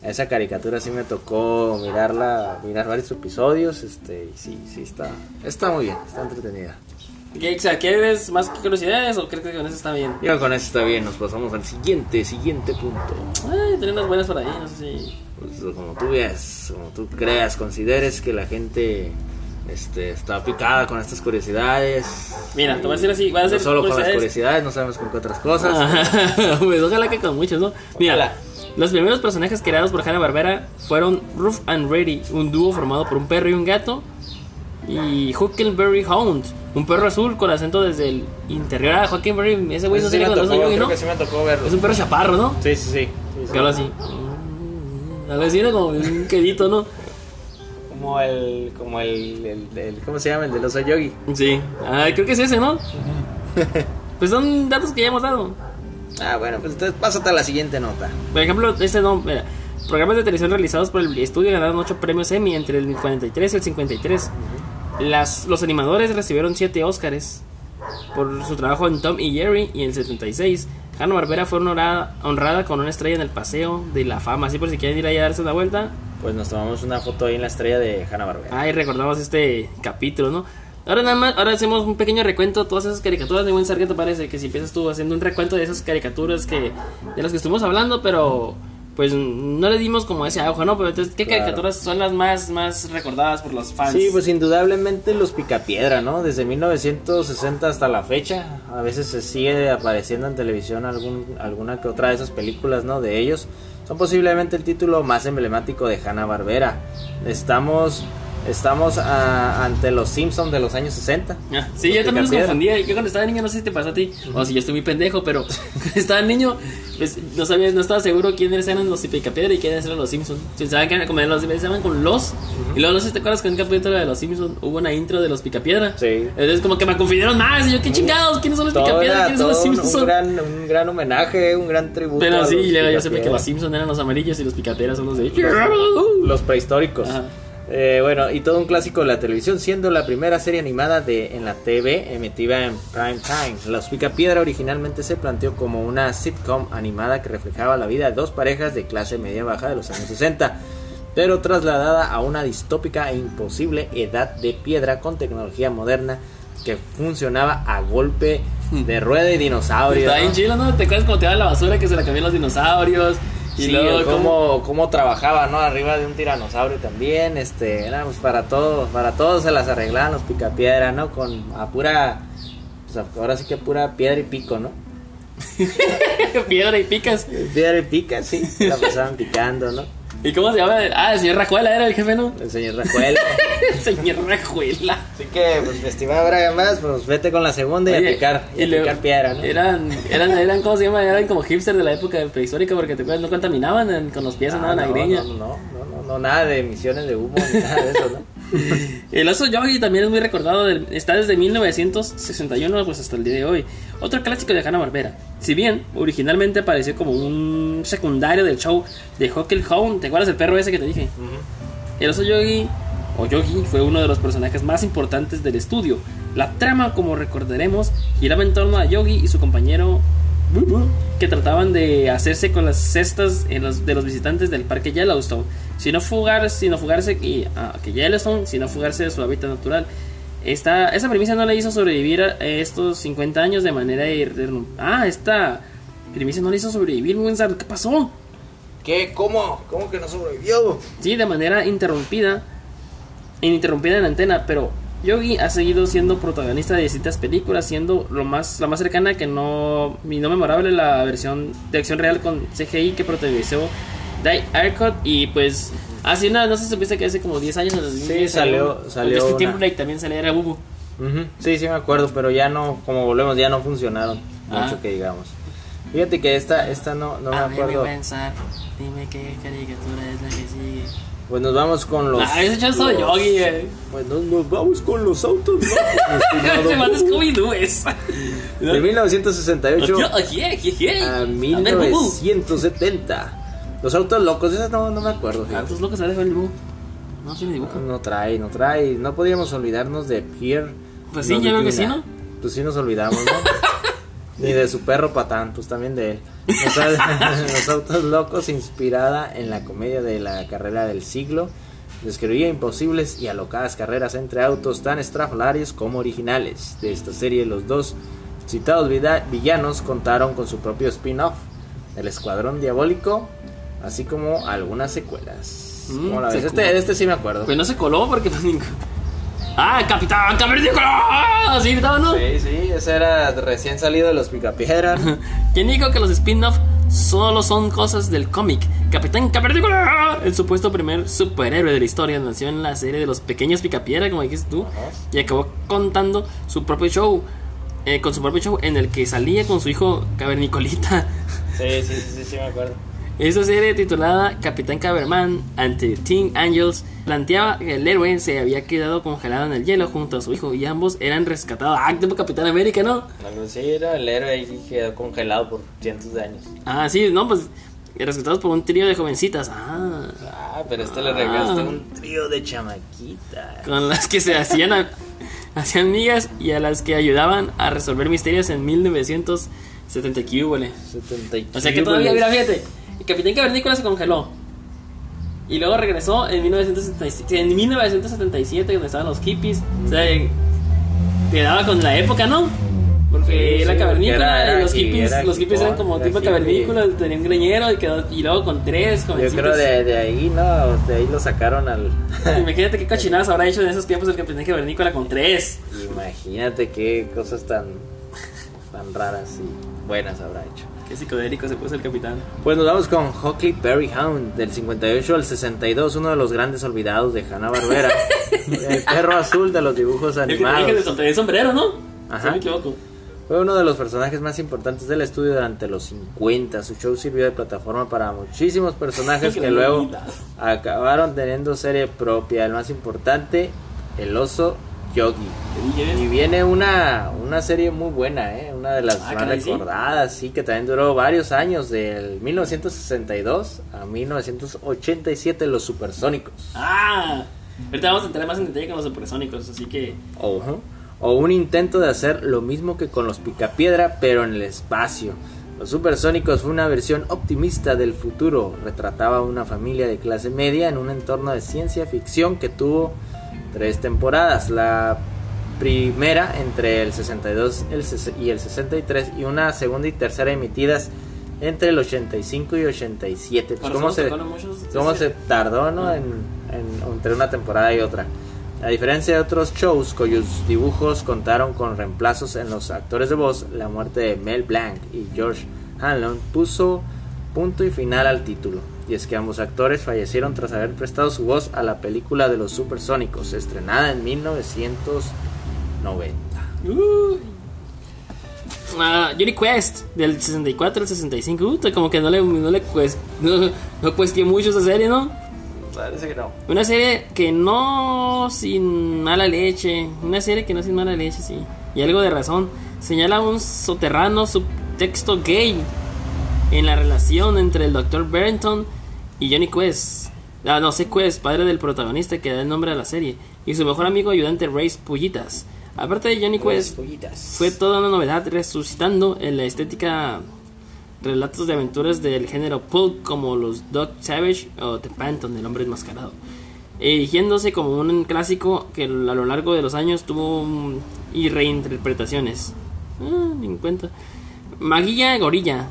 esa caricatura, sí me tocó mirarla, mirar varios episodios, este, y sí, sí está, está muy bien, está entretenida. ¿Qué, o sea, ¿Quieres más curiosidades o crees que con eso está bien? Yo con eso está bien, nos pasamos al siguiente, siguiente punto. Ay, tenía unas buenas por ahí, no sé si. Pues, como tú veas, como tú creas, consideres que la gente este, está picada con estas curiosidades. Mira, te voy a decir así: a No solo con las curiosidades. no sabemos con qué otras cosas. Ajá, pues ojalá que con muchos, ¿no? Mira, Ojalá. los primeros personajes creados por Hanna Barbera fueron Ruff and Reddy, un dúo formado por un perro y un gato, y Huckleberry Hound, un perro azul con acento desde el interior. Ah, Huckleberry, ese güey no se sí ¿no? creo que sí me tocó verlo. Es un perro chaparro, ¿no? Sí, sí, sí. Que habla así. Algo así, ¿no? como un quedito, ¿no? Como el, como el, el, el- ¿cómo se llama? El del oso yogi. Sí, ah, creo que es ese, ¿no? Pues son datos que ya hemos dado. Ah, bueno, pues entonces pásate a la siguiente nota. Por ejemplo, este no, mira, programas de televisión realizados por el estudio ganaron 8 premios Emmy entre el 43 y el 53. Las, los animadores recibieron 7 Oscars por su trabajo en Tom y Jerry y en el 76. Hanna Barbera fue honrada, honrada con una estrella en el Paseo de la Fama. Así por si quieren ir ahí a darse una vuelta. Pues nos tomamos una foto ahí en la estrella de Hanna Barbera. Ahí recordamos este capítulo, ¿no? Ahora nada más, ahora hacemos un pequeño recuento de todas esas caricaturas de buen ser, ¿qué te parece? Que si empiezas tú haciendo un recuento de esas caricaturas que de las que estuvimos hablando, pero pues no le dimos como ese ojo, ¿no? Pero entonces, ¿qué Claro. caricaturas son las más, más recordadas por los fans? Sí, pues indudablemente los Picapiedra, ¿no? Desde 1960 hasta la fecha, a veces se sigue apareciendo en televisión algún, alguna que otra de esas películas, ¿no? De ellos. Son posiblemente el título más emblemático de Hanna Barbera. Estamos, estamos ah, ante los Simpsons de los años 60. Ah, sí, yo también los confundía. Yo cuando estaba niño, no sé si te pasó a ti, o si yo estoy muy pendejo, pero cuando estaba niño, pues, no sabía, no estaba seguro quiénes eran los Picapiedra y quiénes eran los Simpsons. Pensaban que eran como los pensaban con los. Y luego no sé si te acuerdas que en un capítulo de los Simpsons hubo una intro de los Picapiedra. Sí. Entonces como que me confundieron más. Y yo, ¿qué chingados? ¿Quiénes son los Todo Picapiedra? ¿Quiénes son los Simpsons? un, gran, un gran homenaje, un gran tributo. Pero a sí, los y luego yo supe que los Simpsons eran los amarillos y los Picapiedra son los de. Los prehistóricos. Ajá. Eh, bueno, y todo un clásico de la televisión, siendo la primera serie animada de en la TV emitida en prime time. Los Picapiedra originalmente se planteó como una sitcom animada que reflejaba la vida de dos parejas de clase media baja de los años 60, pero trasladada a una distópica e imposible edad de piedra con tecnología moderna que funcionaba a golpe de rueda y dinosaurio. Está ¿no? bien chido, ¿no? ¿Te acuerdas cómo te daban la basura que se la cambian los dinosaurios? Y Sí, luego, ¿cómo? cómo, trabajaba, ¿no? Arriba de un tiranosaurio también, este, era pues para todo, para todos se las arreglaban los picapiedra, ¿no? Con a pura, pues ahora sí que pura piedra y pico, ¿no? Piedra y picas. Piedra y pica, sí, la pasaban picando, ¿no? ¿Y cómo se llama? Ah, el señor Rajuela era el jefe, ¿no? El señor Rajuel. El señor Rajuela. Así que, pues, estimado Brian más, pues vete con la segunda y a picar, y a picar piedra, ¿no? Eran, eran, eran, ¿cómo se llama? Eran como hipster de la época prehistórica porque te acuerdas, no contaminaban en- con los pies, Ah, andaban a no, greña. no, no, no, no, no, nada de emisiones de humo ni nada de eso, ¿no? El oso Yogi también es muy recordado, del- está desde 1961 pues hasta el día de hoy. Otro clásico de Hanna Barbera. Si bien originalmente apareció como un secundario del show de Hucklehound, ¿te acuerdas del perro ese que te dije? El oso Yogi o Yogi fue uno de los personajes más importantes del estudio. La trama, como recordaremos, giraba en torno a Yogi y su compañero que trataban de hacerse con las cestas en los- de los visitantes del parque Yellowstone, sino fugar, sino fugarse y, ah, que Yellowstone, sino fugarse de su hábitat natural. esta, esa premisa no le hizo sobrevivir a estos 50 años de manera Ah, esta premisa no le hizo sobrevivir, Sar- ¿Qué pasó? ¿Qué? ¿Cómo? ¿Cómo que no sobrevivió? Sí, de manera interrumpida. Ininterrumpida en la antena, pero Yogi ha seguido siendo protagonista de distintas películas, siendo lo más, la más cercana que no, y no memorable la versión de acción real con CGI que protagonizó Dai Arcot y pues hace una, no sé si supiste que hace como 10 años los 2010 salió- salió Justin una. Timberlake también salía era Bubu. Ujú, Sí, sí me acuerdo, pero ya no, como volvemos, ya no funcionaron Ah. mucho que digamos. Fíjate que esta, esta no, no me acuerdo. buen Sar, dime qué caricatura es la que sigue. Pues nos vamos con los. Ah, ese de los- Yogi, eh. Pues nos, nos vamos con los autos, ¿no? Ese más de Scooby-Doo es. De 1968 Oye, oye, oye. a A ver, Bubu. 1970. Los autos locos, esas no, no me acuerdo. fíjate. ¿Cuántos locos dejado el Bubu? No tiene dibujo. No trae, no trae. No podíamos olvidarnos de Pierre. Pues sí, yo creo que sí, ¿no? Pues sí nos olvidamos, ¿no? Ni de su perro patán, pues también de él. Los autos locos, inspirada en la comedia de la carrera del siglo, describía imposibles y alocadas carreras entre autos tan estrafalarios como originales. De esta serie, los dos citados villanos contaron con su propio spin-off, El Escuadrón Diabólico, así como algunas secuelas. Mm, ¿Cómo la ves? secuela. Este, este sí me acuerdo. Pues no se coló porque pues ¡Ah, Capitán Cavernícola! Así gritaba, ¿no? Sí, sí, ese era recién salido de los Picapiedra. ¿Quién dijo que los spin-off solo son cosas del cómic? Capitán Cavernícola, el supuesto primer superhéroe de la historia, nació en la serie de los pequeños Picapiedra, como dijiste tú, y acabó contando su propio show, eh, con su propio show en el que salía con su hijo Cavernicolita. Sí, sí, sí, sí, me acuerdo. Esta serie titulada Capitán Caberman ante Teen Angels planteaba que el héroe se había quedado congelado en el hielo junto a su hijo y ambos eran rescatados. Ah, tipo Capitán América, ¿no? Algo sí, era el héroe que quedó congelado por cientos de años. Ah, sí, no, pues rescatados por un trío de jovencitas. Ah, Ah, pero este le Ah. regalaste un trío de chamaquitas. con las que se hacían, a- hacían amigas y a las que ayudaban a resolver misterios en 1970 que hubo, le. 70 O sea que todavía, mira, fíjate, el Capitán Cavernícola se congeló. Y luego regresó en 1977, en 1977 donde estaban los hippies. O sea, quedaba con la época, ¿no? Porque Sí, la cavernícola era- los hi- hippies, era los hippies eran como tipo cavernícola, tenían un greñero y, quedó, y luego con tres Yo jovencitos. creo de, de ahí, ¿no? De ahí lo sacaron al... Imagínate qué cochinadas habrá hecho en esos tiempos el Capitán Cavernícola con tres. Imagínate qué cosas tan, tan raras y buenas habrá hecho. Qué psicodélico se puso el capitán. Pues nos vamos con Huckleberry Hound del 58 al 62, uno de los grandes olvidados de Hanna Barbera. el perro azul de los dibujos El que animados. sombrero, ¿no? Ajá. Si me equivoco. Fue uno de los personajes más importantes del estudio durante los 50. Su show sirvió de plataforma para muchísimos personajes que luego acabaron teniendo serie propia. El más importante, el oso Yogi. Y viene una, una serie muy buena, ¿eh? una de las Ah, más recordadas, sí, que también duró varios años, del 1962 a 1987, Los Supersónicos. Ah, ahorita vamos a entrar más en detalle con los supersónicos, así que O, o un intento de hacer lo mismo que con los Picapiedra, pero en el espacio. Los Supersónicos fue una versión optimista del futuro. Retrataba a una familia de clase media en un entorno de ciencia ficción que tuvo tres temporadas. La primera entre el 62 el ses- y el 63 y una segunda y tercera emitidas entre el 85 y 87. Pues, ¿Cómo se, cómo se tardó ¿no? En, en- entre una temporada y otra? A diferencia de otros shows cuyos dibujos contaron con reemplazos en los actores de voz, la muerte de Mel Blanc y George Hanlon puso punto y final al título. Y es que ambos actores fallecieron tras haber prestado su voz a la película de los supersónicos, estrenada en 1990. Uh. Ah, Johnny Quest del 64 al 65, uh, como que no le, no le cuest, no, no cuestió mucho esa serie, ¿no? Parece que no. Una serie que no sin mala leche, una serie que no sin mala leche, sí. Y algo de razón, señala un soterrano subtexto gay en la relación entre el Dr. Barrington y Johnny Quest. Ah, no, sé Quest, padre del protagonista que da el nombre a la serie, y su mejor amigo ayudante Ray Pullitas. Aparte de Johnny Quest, fue toda una novedad resucitando en la estética relatos de aventuras del género pulp como los Dog Savage o The Phantom, el hombre enmascarado. erigiéndose como un clásico que a lo largo de los años tuvo y reinterpretaciones. Ah, ni en cuenta. Maguilla Gorilla.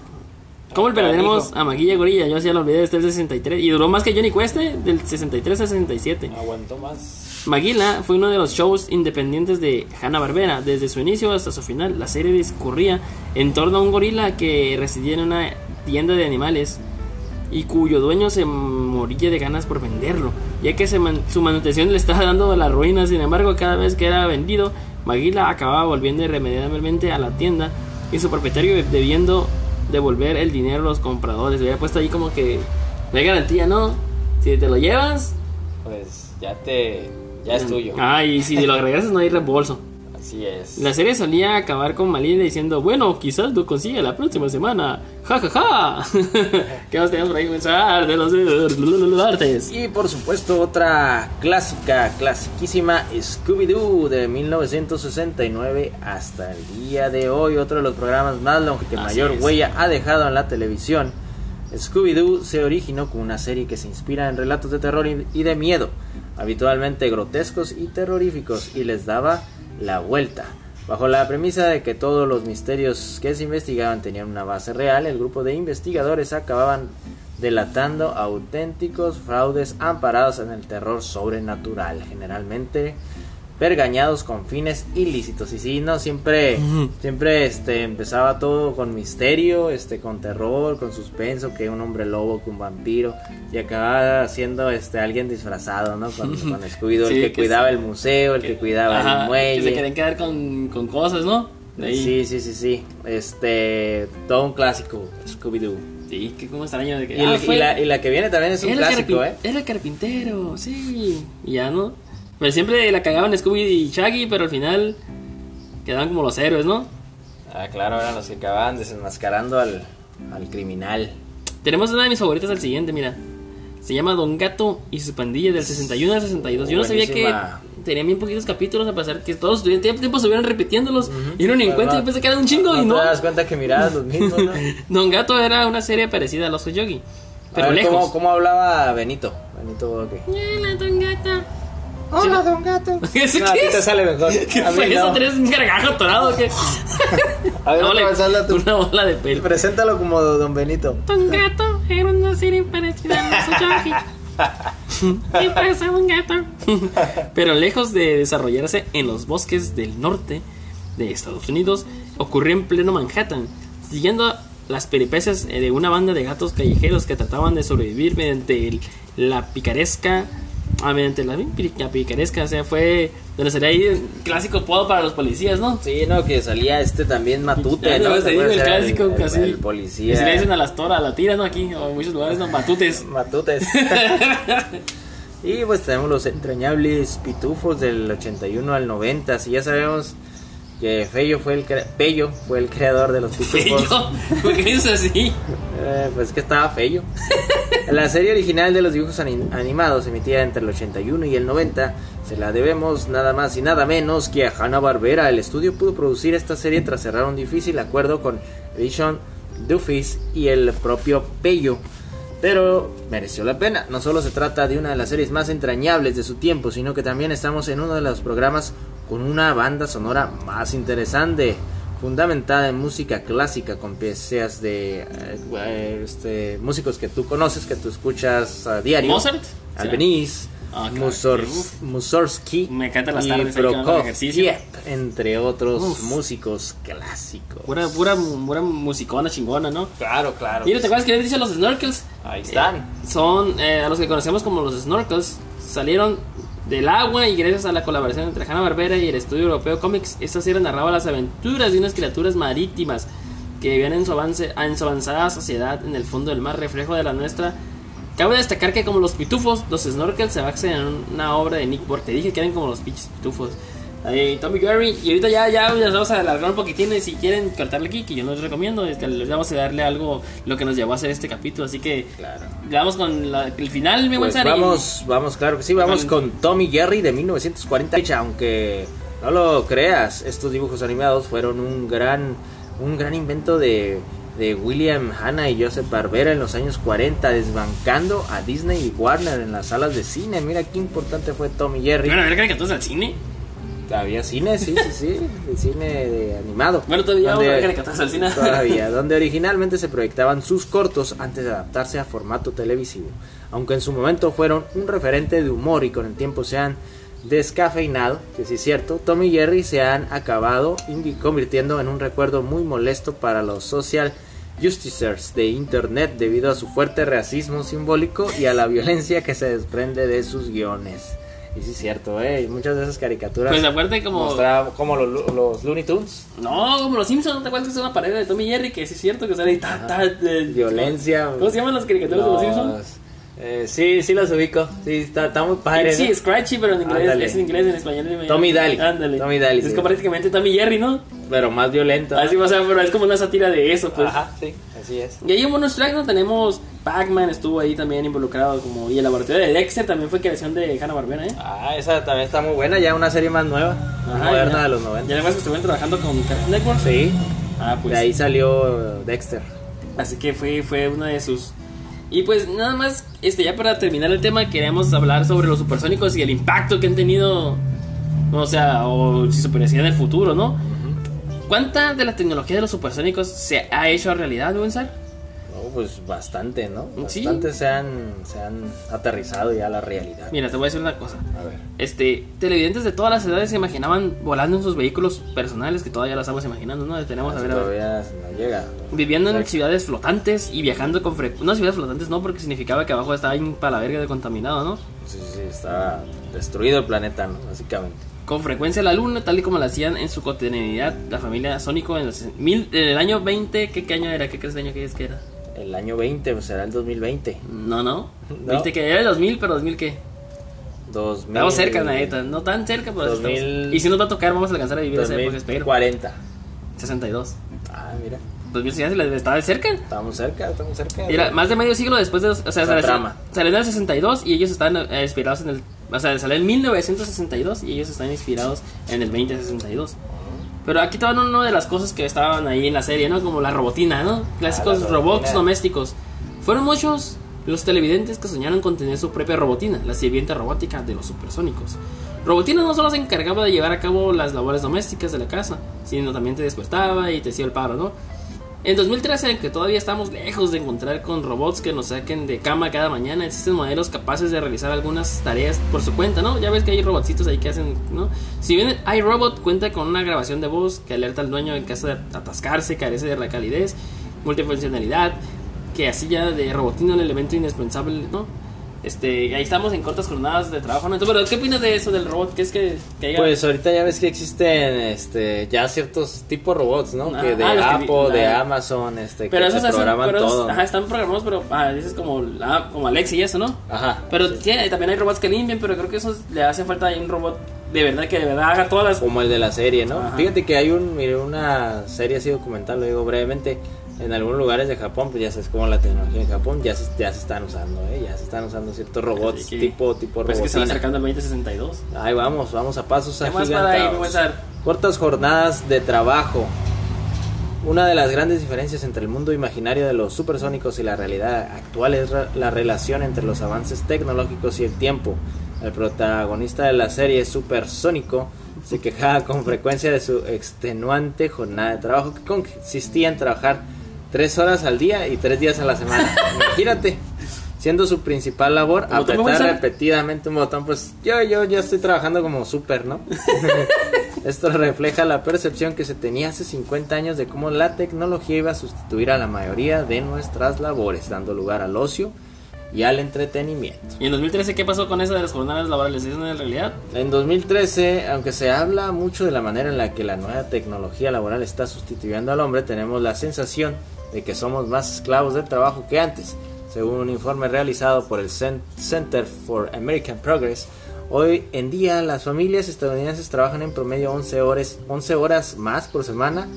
¿Cómo olvidaremos a Maguilla Gorilla? Yo sí ya lo olvidé desde el 63. Y duró más que Johnny Cueste, del 63 al 67. Aguantó más. Maguila fue uno de los shows independientes de Hanna-Barbera. Desde su inicio hasta su final, la serie discurría en torno a un gorila que residía en una tienda de animales y cuyo dueño se moría de ganas por venderlo, ya que se man- su manutención le estaba dando la ruina. Sin embargo, cada vez que era vendido, Maguila acababa volviendo irremediablemente a la tienda y su propietario debiendo devolver el dinero a los compradores. Había puesto ahí como que no hay garantía, ¿no? Si te lo llevas, Pues ya te. Ya es tuyo. Ah, y si lo regresas no hay reembolso. Así es. La serie solía acabar con Malina diciendo, bueno, quizás lo consiga la próxima semana. Ja, ja, ja. ¿Qué más tenemos por ahí? Pensar de los artes. Y por supuesto otra clásica, clasiquísima Scooby-Doo de 1969 hasta el día de hoy, otro de los programas más long que Así mayor es. huella ha dejado en la televisión. Scooby-Doo se originó como una serie que se inspira en relatos de terror y de miedo, habitualmente grotescos y terroríficos, y les daba la vuelta. Bajo la premisa de que todos los misterios que se investigaban tenían una base real, el grupo de investigadores acababan delatando auténticos fraudes amparados en el terror sobrenatural, generalmente pergañados con fines ilícitos. Y sí, no, siempre, siempre este, empezaba todo con misterio, este, con terror, con suspenso, que un hombre lobo, que un vampiro, y acababa siendo este, alguien disfrazado, ¿no? Con, con Scooby-Doo, Sí, el que, que cuidaba el museo, el que, cuidaba Ajá, el muelle. Que se querían quedar con, con cosas, ¿no? De ahí. Sí, sí, sí, sí. Este, todo un clásico, Scooby-Doo. Sí, que como extraño de que. Y, el- ah, y la, y la que viene también es un era el clásico, ¿eh? Era el carpintero, sí. Y ya, ¿no? Pero siempre la cagaban Scooby y Shaggy, pero al final quedaban como los héroes, ¿no? Ah, claro, eran los que acababan desenmascarando al, al criminal. Tenemos una de mis favoritas al siguiente, mira. Se llama Don Gato y su pandilla del 61 al 62. Yo no sabía que tenían bien poquitos capítulos, a pesar que todos tiempo, tiempo estuvieron repitiéndolos. Y uno ni en Pues no- yo pensé que era un chingo no y no. te das cuenta que mirabas los mismos, ¿no? Don Gato era una serie parecida a Los Yogi, pero A ver, lejos. ¿cómo, ¿Cómo hablaba Benito? Benito, ok. Hola, Don Gato. Hola, don gato. ¿Eso No, a qué ti te sale mejor. ¿Qué A mí fue eso? no. ¿Tenés un gargajo atorado o qué? A ver, Una bola- otra vez hazla tú. Una bola de pelo. Preséntalo como don Benito. Don Gato era una serie parecida a los Yogi. ¿Qué pasa, Don Gato? Pero lejos de desarrollarse en los bosques del norte de Estados Unidos, ocurrió en pleno Manhattan, siguiendo las peripecias eh, de una banda de gatos callejeros que trataban de sobrevivir mediante el- la picaresca. Ah, mediante la, pi- la picaresca, o sea, fue donde salía ahí el clásico podo para los policías, ¿no? Sí, no, que salía este también Matute, ¿no? el clásico el, casi. el Y policía. si le dicen a las toras, a la tira, ¿no? Aquí, o en muchos lugares, no, matutes. Matutes. y pues tenemos los entrañables pitufos del 81 al 90. Si ya sabemos que Fello fue el Pello fue el creador de los pitufos. ¿por qué dices así? Eh, pues que estaba Fello. la serie original de los dibujos ani- animados emitida entre el 81 y el 90 se la debemos nada más y nada menos que a Hanna Barbera. El estudio pudo producir esta serie tras cerrar un difícil acuerdo con Edition Duffies y el propio Pello. Pero mereció la pena. No solo se trata de una de las series más entrañables de su tiempo, sino que también estamos en uno de los programas con una banda sonora más interesante, fundamentada en música clásica con piezas de eh, este, músicos que tú conoces, que tú escuchas a diario. ¿Mozart? Albeniz, Ah, claro, Musor-. Mussorgsky Me encantan las y tardes hago Prokofiev, entre otros Uf. músicos clásicos. Pura, pura, pura musicona chingona, ¿no? Claro, claro. Mira, ¿te acuerdas que había dicho los snorkels? Ahí están. Eh, son eh, a los que conocemos como los snorkels. Salieron del agua y gracias a la colaboración entre Hanna-Barbera y el estudio europeo Comics, esta serie narraba las aventuras de unas criaturas marítimas que vivían en su, avance, en su avanzada sociedad en el fondo del mar, reflejo de la nuestra. Cabe destacar que como los pitufos, los snorkels se basan en una obra de Nick Borg. Te dije que eran como los pitufos. Ahí, Tommy Gary, y ahorita ya, ya, ya vamos a alargar un poquitín si quieren cortarle aquí, que yo no les recomiendo, este, les vamos a darle algo, lo que nos llevó a hacer este capítulo, así que Claro. vamos con la- el final, mi buen Pues Sari. vamos, vamos, claro que sí, vamos Con- con Tommy Jerry de 1940. Aunque no lo creas, estos dibujos animados fueron un gran, un gran invento de de William Hanna y Joseph Barbera en los años 40, desbancando a Disney y Warner en las salas de cine. Mira qué importante fue Tommy Jerry. Bueno, a ver caricaturas al cine. Había cine, sí, sí, sí, de cine de animado. Bueno, todavía Donde- al cine. Todavía, donde originalmente se proyectaban sus cortos antes de adaptarse a formato televisivo. Aunque en su momento fueron un referente de humor y con el tiempo se han descafeinado, que sí es cierto, Tom y Jerry se han acabado convirtiendo en un recuerdo muy molesto para los social justicers de internet debido a su fuerte racismo simbólico y a la violencia que se desprende de sus guiones. Y sí es cierto, eh, muchas de esas caricaturas Pues como... mostraban como los, los Looney Tunes, No, como los Simpsons, ¿no te acuerdas que es una pared de Tommy Jerry? Que sí es cierto que sale ahí, ta, ta, de- violencia. ¿Cómo se llaman las caricaturas de los Simpsons? Eh, sí, sí los ubico. Sí, está, está muy padre. Sí, ¿no? Scratchy, pero en inglés, es en inglés, en español. dime. Tommy Daly. Ándale. Tommy Daly, Es sí. como prácticamente Tommy Jerry, ¿no? Pero más violento. Así, o sea, pero es como una sátira de eso, pues. Ajá, sí, así es. Y ahí en bonus track no tenemos Pac-Man estuvo ahí también involucrado como y el laboratorio de Dexter también fue creación de Hanna Barbera, ¿eh? Ah, esa también está muy buena. Ya una serie más nueva, más moderna ya. de los Y 90. además que estuvieron trabajando con Cartoon Network. Sí, Ah, pues. de ahí salió Dexter. Así que fue, fue una de sus. Y pues nada más, este ya para terminar el tema, queríamos hablar sobre los supersónicos y el impacto que han tenido. O sea, o si se en el futuro, ¿no? ¿Cuánta de la tecnología de los supersónicos se ha hecho realidad, Gonzalo? Pues bastante, ¿no? Sí. Bastante se, han, se han aterrizado ya a la realidad. Mira, te voy a decir una cosa. A ver. Este, televidentes de todas las edades se imaginaban volando en sus vehículos personales, que todavía lo estamos imaginando, ¿no? Tenemos a ver, a ver. todavía no llega. Viviendo en ciudades flotantes y viajando con frecuencia. No, ciudades flotantes no, porque significaba que abajo estaba para la verga de contaminado, ¿no? Sí, sí, está destruido el planeta, ¿no? Básicamente. Con frecuencia a la luna, tal y como lo hacían en su cotidianidad la familia Sónico en, los mil, en el año 20. ¿qué, ¿Qué año era? ¿Qué crees de año que es que era? El año 20, pues será el 2020. No, no. No. 20 que era el 2000, pero 2000 qué? 2000, Estamos cerca, neta. No tan cerca, pero sí 2000. estamos. Y si nos va a tocar, vamos a alcanzar a vivir esa época, espero. 2040. 62. Ah, mira. 2000 ya se les estaba cerca. Estamos cerca, estamos cerca. Era más de medio siglo después de. O sea, salió en el 62 y ellos están eh, inspirados en el. O sea, salió en 1962 y ellos están inspirados en el 2062. Pero aquí estaban una de las cosas que estaban ahí en la serie, ¿no? Como la robotina, ¿no? Clásicos Ah, la robots domésticos. Fueron muchos los televidentes que soñaron con tener su propia robotina, la sirvienta robótica de los supersónicos. Robotina no solo se encargaba de llevar a cabo las labores domésticas de la casa, sino también te despertaba y te hacía el paro, ¿no? En 2013, aunque todavía estamos lejos de encontrar con robots que nos saquen de cama cada mañana, existen modelos capaces de realizar algunas tareas por su cuenta, ¿no? Ya ves que hay robotcitos ahí que hacen, ¿no? Si bien iRobot cuenta con una grabación de voz que alerta al dueño en caso de atascarse, carece de la calidez, multifuncionalidad, que así ya de robotina el elemento indispensable, ¿no? Este, ahí estamos en cortas jornadas de trabajo, ¿no? Entonces, pero ¿qué opinas de eso del robot? ¿Qué es que, que haya- Pues ahorita ya ves que existen este ya ciertos tipos de robots, ¿no? Ah, que de ah, los que vi- Apple, de la- Amazon, este pero que esos se hacen- programan pero esos- todo. ajá, están programados, pero ah, dices como, la- como Alex y eso, ¿no? Ajá. Pero tiene- también hay robots que limpian, pero creo que esos le hace falta un robot de verdad que de verdad haga todas las... Como el de la serie, ¿no? Ajá. Fíjate que hay un, mire, una serie así documental, lo digo brevemente, en algunos lugares de Japón, pues ya sabes cómo la tecnología en Japón ya se, ya se están usando, ¿eh? Ya se están usando ciertos robots que- tipo, tipo Pues es que se va robotina. acercando el 2062. Ahí vamos, vamos a pasos ¿Qué más para ahí, agigantados. Cortas jornadas de trabajo. Una de las grandes diferencias entre el mundo imaginario de los supersónicos y la realidad actual es la relación entre los avances tecnológicos y el tiempo. El protagonista de la serie Supersónico se quejaba con frecuencia de su extenuante jornada de trabajo que consistía en trabajar tres horas al día y tres días a la semana. Imagínate, siendo su principal labor apretar repetidamente un botón, pues yo, yo ya estoy trabajando como super, ¿no? Esto refleja la percepción que se tenía hace 50 años de cómo la tecnología iba a sustituir a la mayoría de nuestras labores, dando lugar al ocio y al entretenimiento. ¿Y en 2013 qué pasó con eso de las jornadas laborales? ¿Es una realidad? En 2013, aunque se habla mucho de la manera en la que la nueva tecnología laboral está sustituyendo al hombre, tenemos la sensación de que somos más esclavos del trabajo que antes. Según un informe realizado por el Cen- Center for American Progress, hoy en día las familias estadounidenses trabajan en promedio 11 horas, 11 horas más por semana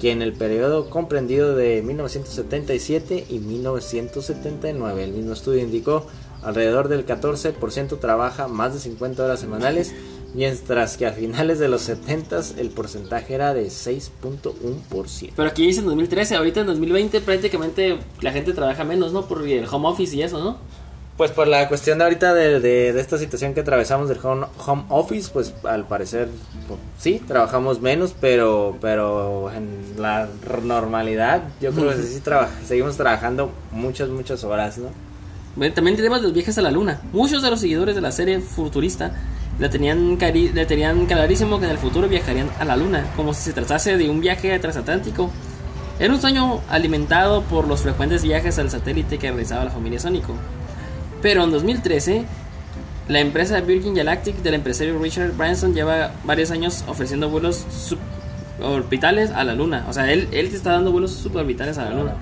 que en el periodo comprendido de 1977 y 1979. El mismo estudio indicó alrededor del 14% trabaja más de 50 horas semanales, Mientras que a finales de los 70 el porcentaje era de 6.1%. Pero aquí dice en 2013, ahorita en 2020 prácticamente la gente trabaja menos, ¿no? Por el home office y eso, ¿no? Pues por la cuestión de ahorita de, de, esta situación que atravesamos del home, home office, pues al parecer pues, sí, trabajamos menos, pero pero en la normalidad yo creo que sí seguimos trabajando muchas, muchas horas, ¿no? Bueno, también tenemos los viajes a la luna. Muchos de los seguidores de la serie futurista le tenían, le tenían clarísimo que en el futuro viajarían a la luna, como si se tratase de un viaje transatlántico. Era un sueño alimentado por los frecuentes viajes al satélite que realizaba la familia Sónico. Pero en 2013, la empresa Virgin Galactic del empresario Richard Branson lleva varios años ofreciendo vuelos suborbitales a la Luna. O sea, él, él te está dando vuelos suborbitales a la Luna.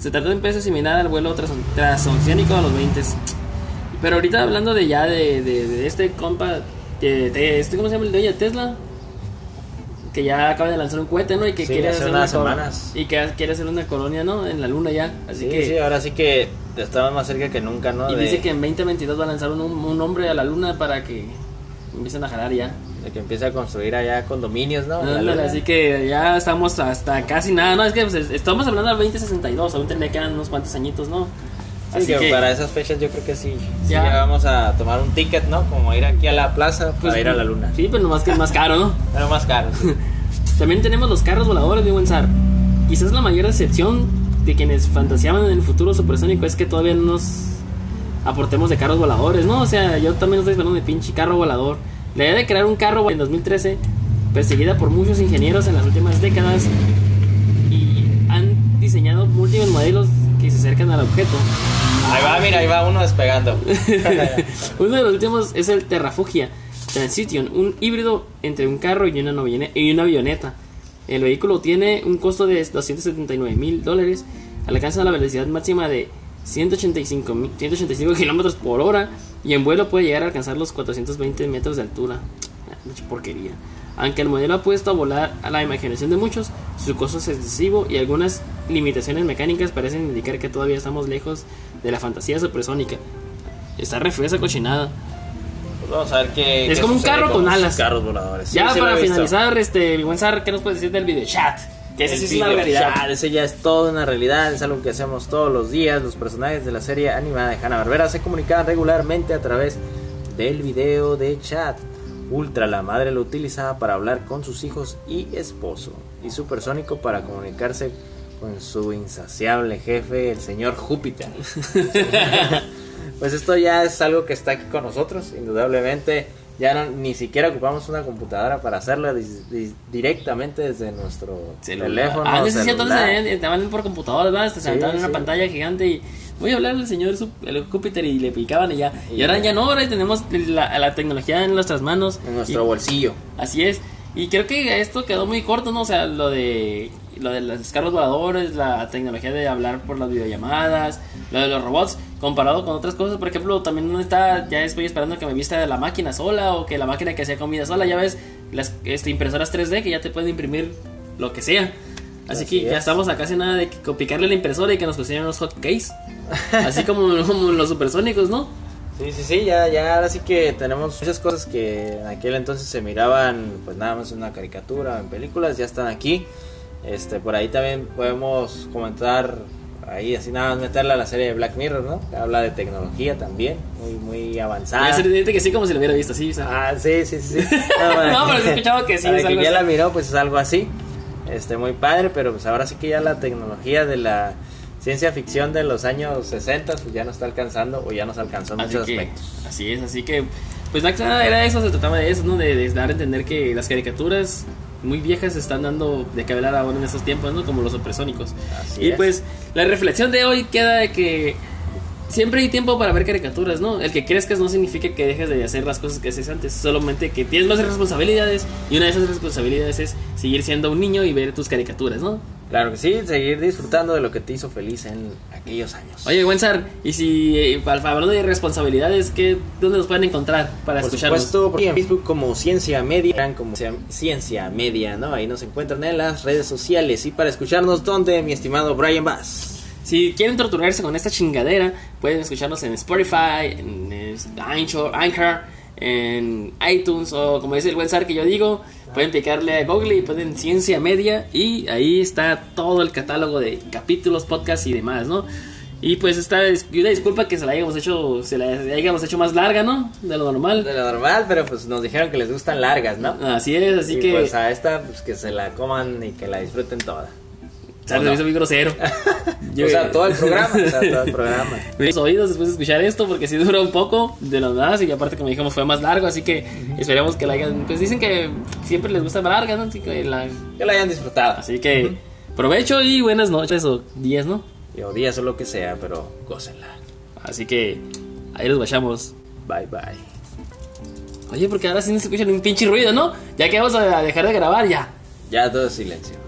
Se trata de un empresa similar al vuelo transoceánico a los 20. Pero ahorita hablando de ya de, de, este compa, de, este, ¿cómo se llama el de ella? Tesla que ya acaba de lanzar un cohete, ¿no? Y que quiere hacer unas semanas. Y que quiere hacer una colonia, ¿no? En la luna ya. Así que sí, ahora sí que estamos más cerca que nunca, ¿no? Y dice que en 2022 va a lanzar un, un hombre a la luna para que empiecen a jalar ya. De que empiece a construir allá condominios, ¿no? así que ya estamos hasta casi nada, ¿no? Es que pues, estamos hablando del 2062, aún le quedan unos cuantos añitos, ¿no? Así que, para esas fechas yo creo que sí, ya vamos a tomar un ticket, ¿no? Como ir aquí a la plaza pues, para ir a la luna. Sí, pero nomás que es más caro, ¿no? pero más caro. También tenemos los carros voladores de Wensar. Quizás la mayor decepción de quienes fantaseaban en el futuro supersónico es que todavía no nos aportemos de carros voladores, ¿no? O sea, yo también estoy esperando de pinche carro volador. La idea de crear un carro en 2013, perseguida por muchos ingenieros en las últimas décadas, y han diseñado múltiples modelos que se acercan al objeto. Ahí va, mira, ahí va uno despegando. uno de los últimos es el Terrafugia Transition, un híbrido entre un carro y una, y una avioneta. El vehículo tiene un costo de 279 mil dólares, alcanza la velocidad máxima de 185, 185 kilómetros por hora y en vuelo puede llegar a alcanzar los 420 metros de altura. Ah, mucha porquería. Aunque el modelo ha puesto a volar a la imaginación de muchos, su costo es excesivo y algunas limitaciones mecánicas parecen indicar que todavía estamos lejos de la fantasía supersónica. Está re esa cochinada. Pues vamos a ver qué. Es como un carro con, alas. Carros voladores. Ya para finalizar, este, mi buen Sar, ¿qué nos puedes decir del video chat? Que ese sí es una realidad. ese ya es toda una realidad, es algo que hacemos todos los días. Los personajes de la serie animada de Hanna Barbera se comunican regularmente a través del video de chat. Ultra, la madre lo utilizaba para hablar con sus hijos y esposo. Y Supersónico para comunicarse con su insaciable jefe, el señor Júpiter. pues esto ya es algo que está aquí con nosotros, indudablemente. Ya no, ni siquiera ocupamos una computadora para hacerlo directamente desde nuestro teléfono. Ah, no si entonces estaban por computadora, ¿verdad? Se en una pantalla gigante y voy a hablar al señor el Júpiter y le picaban y ya. Y, ahora ya no, ahora tenemos la, la, tecnología en nuestras manos. En nuestro bolsillo. Así es. Y creo que esto quedó muy corto, ¿no? O sea, lo de lo de los carros voladores, la tecnología de hablar por las videollamadas, lo de los robots, comparado con otras cosas, por ejemplo, también no está, ya estoy esperando que me vista la máquina sola o que la máquina que hacía comida sola, ya ves, las este, impresoras 3D que ya te pueden imprimir lo que sea. Así, que ya estamos a casi nada de picarle la impresora y que nos cocinen unos hot cakes. Así como, como los supersónicos, ¿no? Sí, sí, sí, ya, ya ahora sí que tenemos muchas cosas que en aquel entonces se miraban pues nada más en una caricatura, en películas, ya están aquí. Este, por ahí también podemos comentar, ahí así nada más meterla a la serie de Black Mirror, ¿no? Que habla de tecnología también, muy, muy avanzada. Es evidente que sí, como si lo hubiera visto, sí. Ah, sí, sí, sí. No, pero sí escuchado que sí. es que ya la miró, pues es algo así. Este, muy padre, pero pues ahora sí que ya la tecnología de la ciencia ficción de los años 60 pues ya no está alcanzando o ya nos alcanzó en muchos aspectos. Así es, así que pues nada, era eso, se trataba de eso, ¿no? De, dar a entender que las caricaturas muy viejas se están dando de que hablar ahora en estos tiempos, ¿no? Como los opresónicos. y pues la reflexión de hoy queda de que siempre hay tiempo para ver caricaturas, ¿no? El que crezcas no significa que dejes de hacer las cosas que haces antes, solamente que tienes más responsabilidades y una de esas responsabilidades es seguir siendo un niño y ver tus caricaturas, ¿no? Claro que sí, seguir disfrutando de lo que te hizo feliz en aquellos años. Oye, Wensar, y si eh, hablando de responsabilidades, ¿qué, ¿dónde nos pueden encontrar para por escucharnos? Supuesto, en Facebook como Ciencia Media, como Ciencia Media, ¿no? Ahí nos encuentran en las redes sociales. Y para escucharnos, ¿dónde, mi estimado Brian Bass? Si quieren torturarse con esta chingadera, pueden escucharnos en Spotify, en Anchor, Anchor en iTunes o como dice el buen Sar que yo digo, pueden picarle a Google y ponen Ciencia Media y ahí está todo el catálogo de capítulos, podcasts y demás, ¿no? Y pues esta una disculpa que se la hayamos hecho, se la hayamos hecho más larga, ¿no? De lo normal. De lo normal, pero pues nos dijeron que les gustan largas, ¿no? Así es, así y que. Pues a esta, pues que se la coman y que la disfruten toda. O sea, me hizo muy grosero. o sea, todo el programa. o sea, todo el programa. Mis oídos después de escuchar esto, porque si dura un poco de lo más, y aparte, como dijimos, fue más largo, así que esperemos que la hayan. Pues dicen que siempre les gusta más larga, ¿no? Así que la, que la hayan disfrutado. Así que provecho y buenas noches o días, ¿no? o días o lo que sea, pero gócenla. Así que ahí los vayamos. Bye bye. Oye, porque ahora sí no se escucha ni un pinche ruido, ¿no? Ya que vamos a dejar de grabar, ya. Ya todo silencio.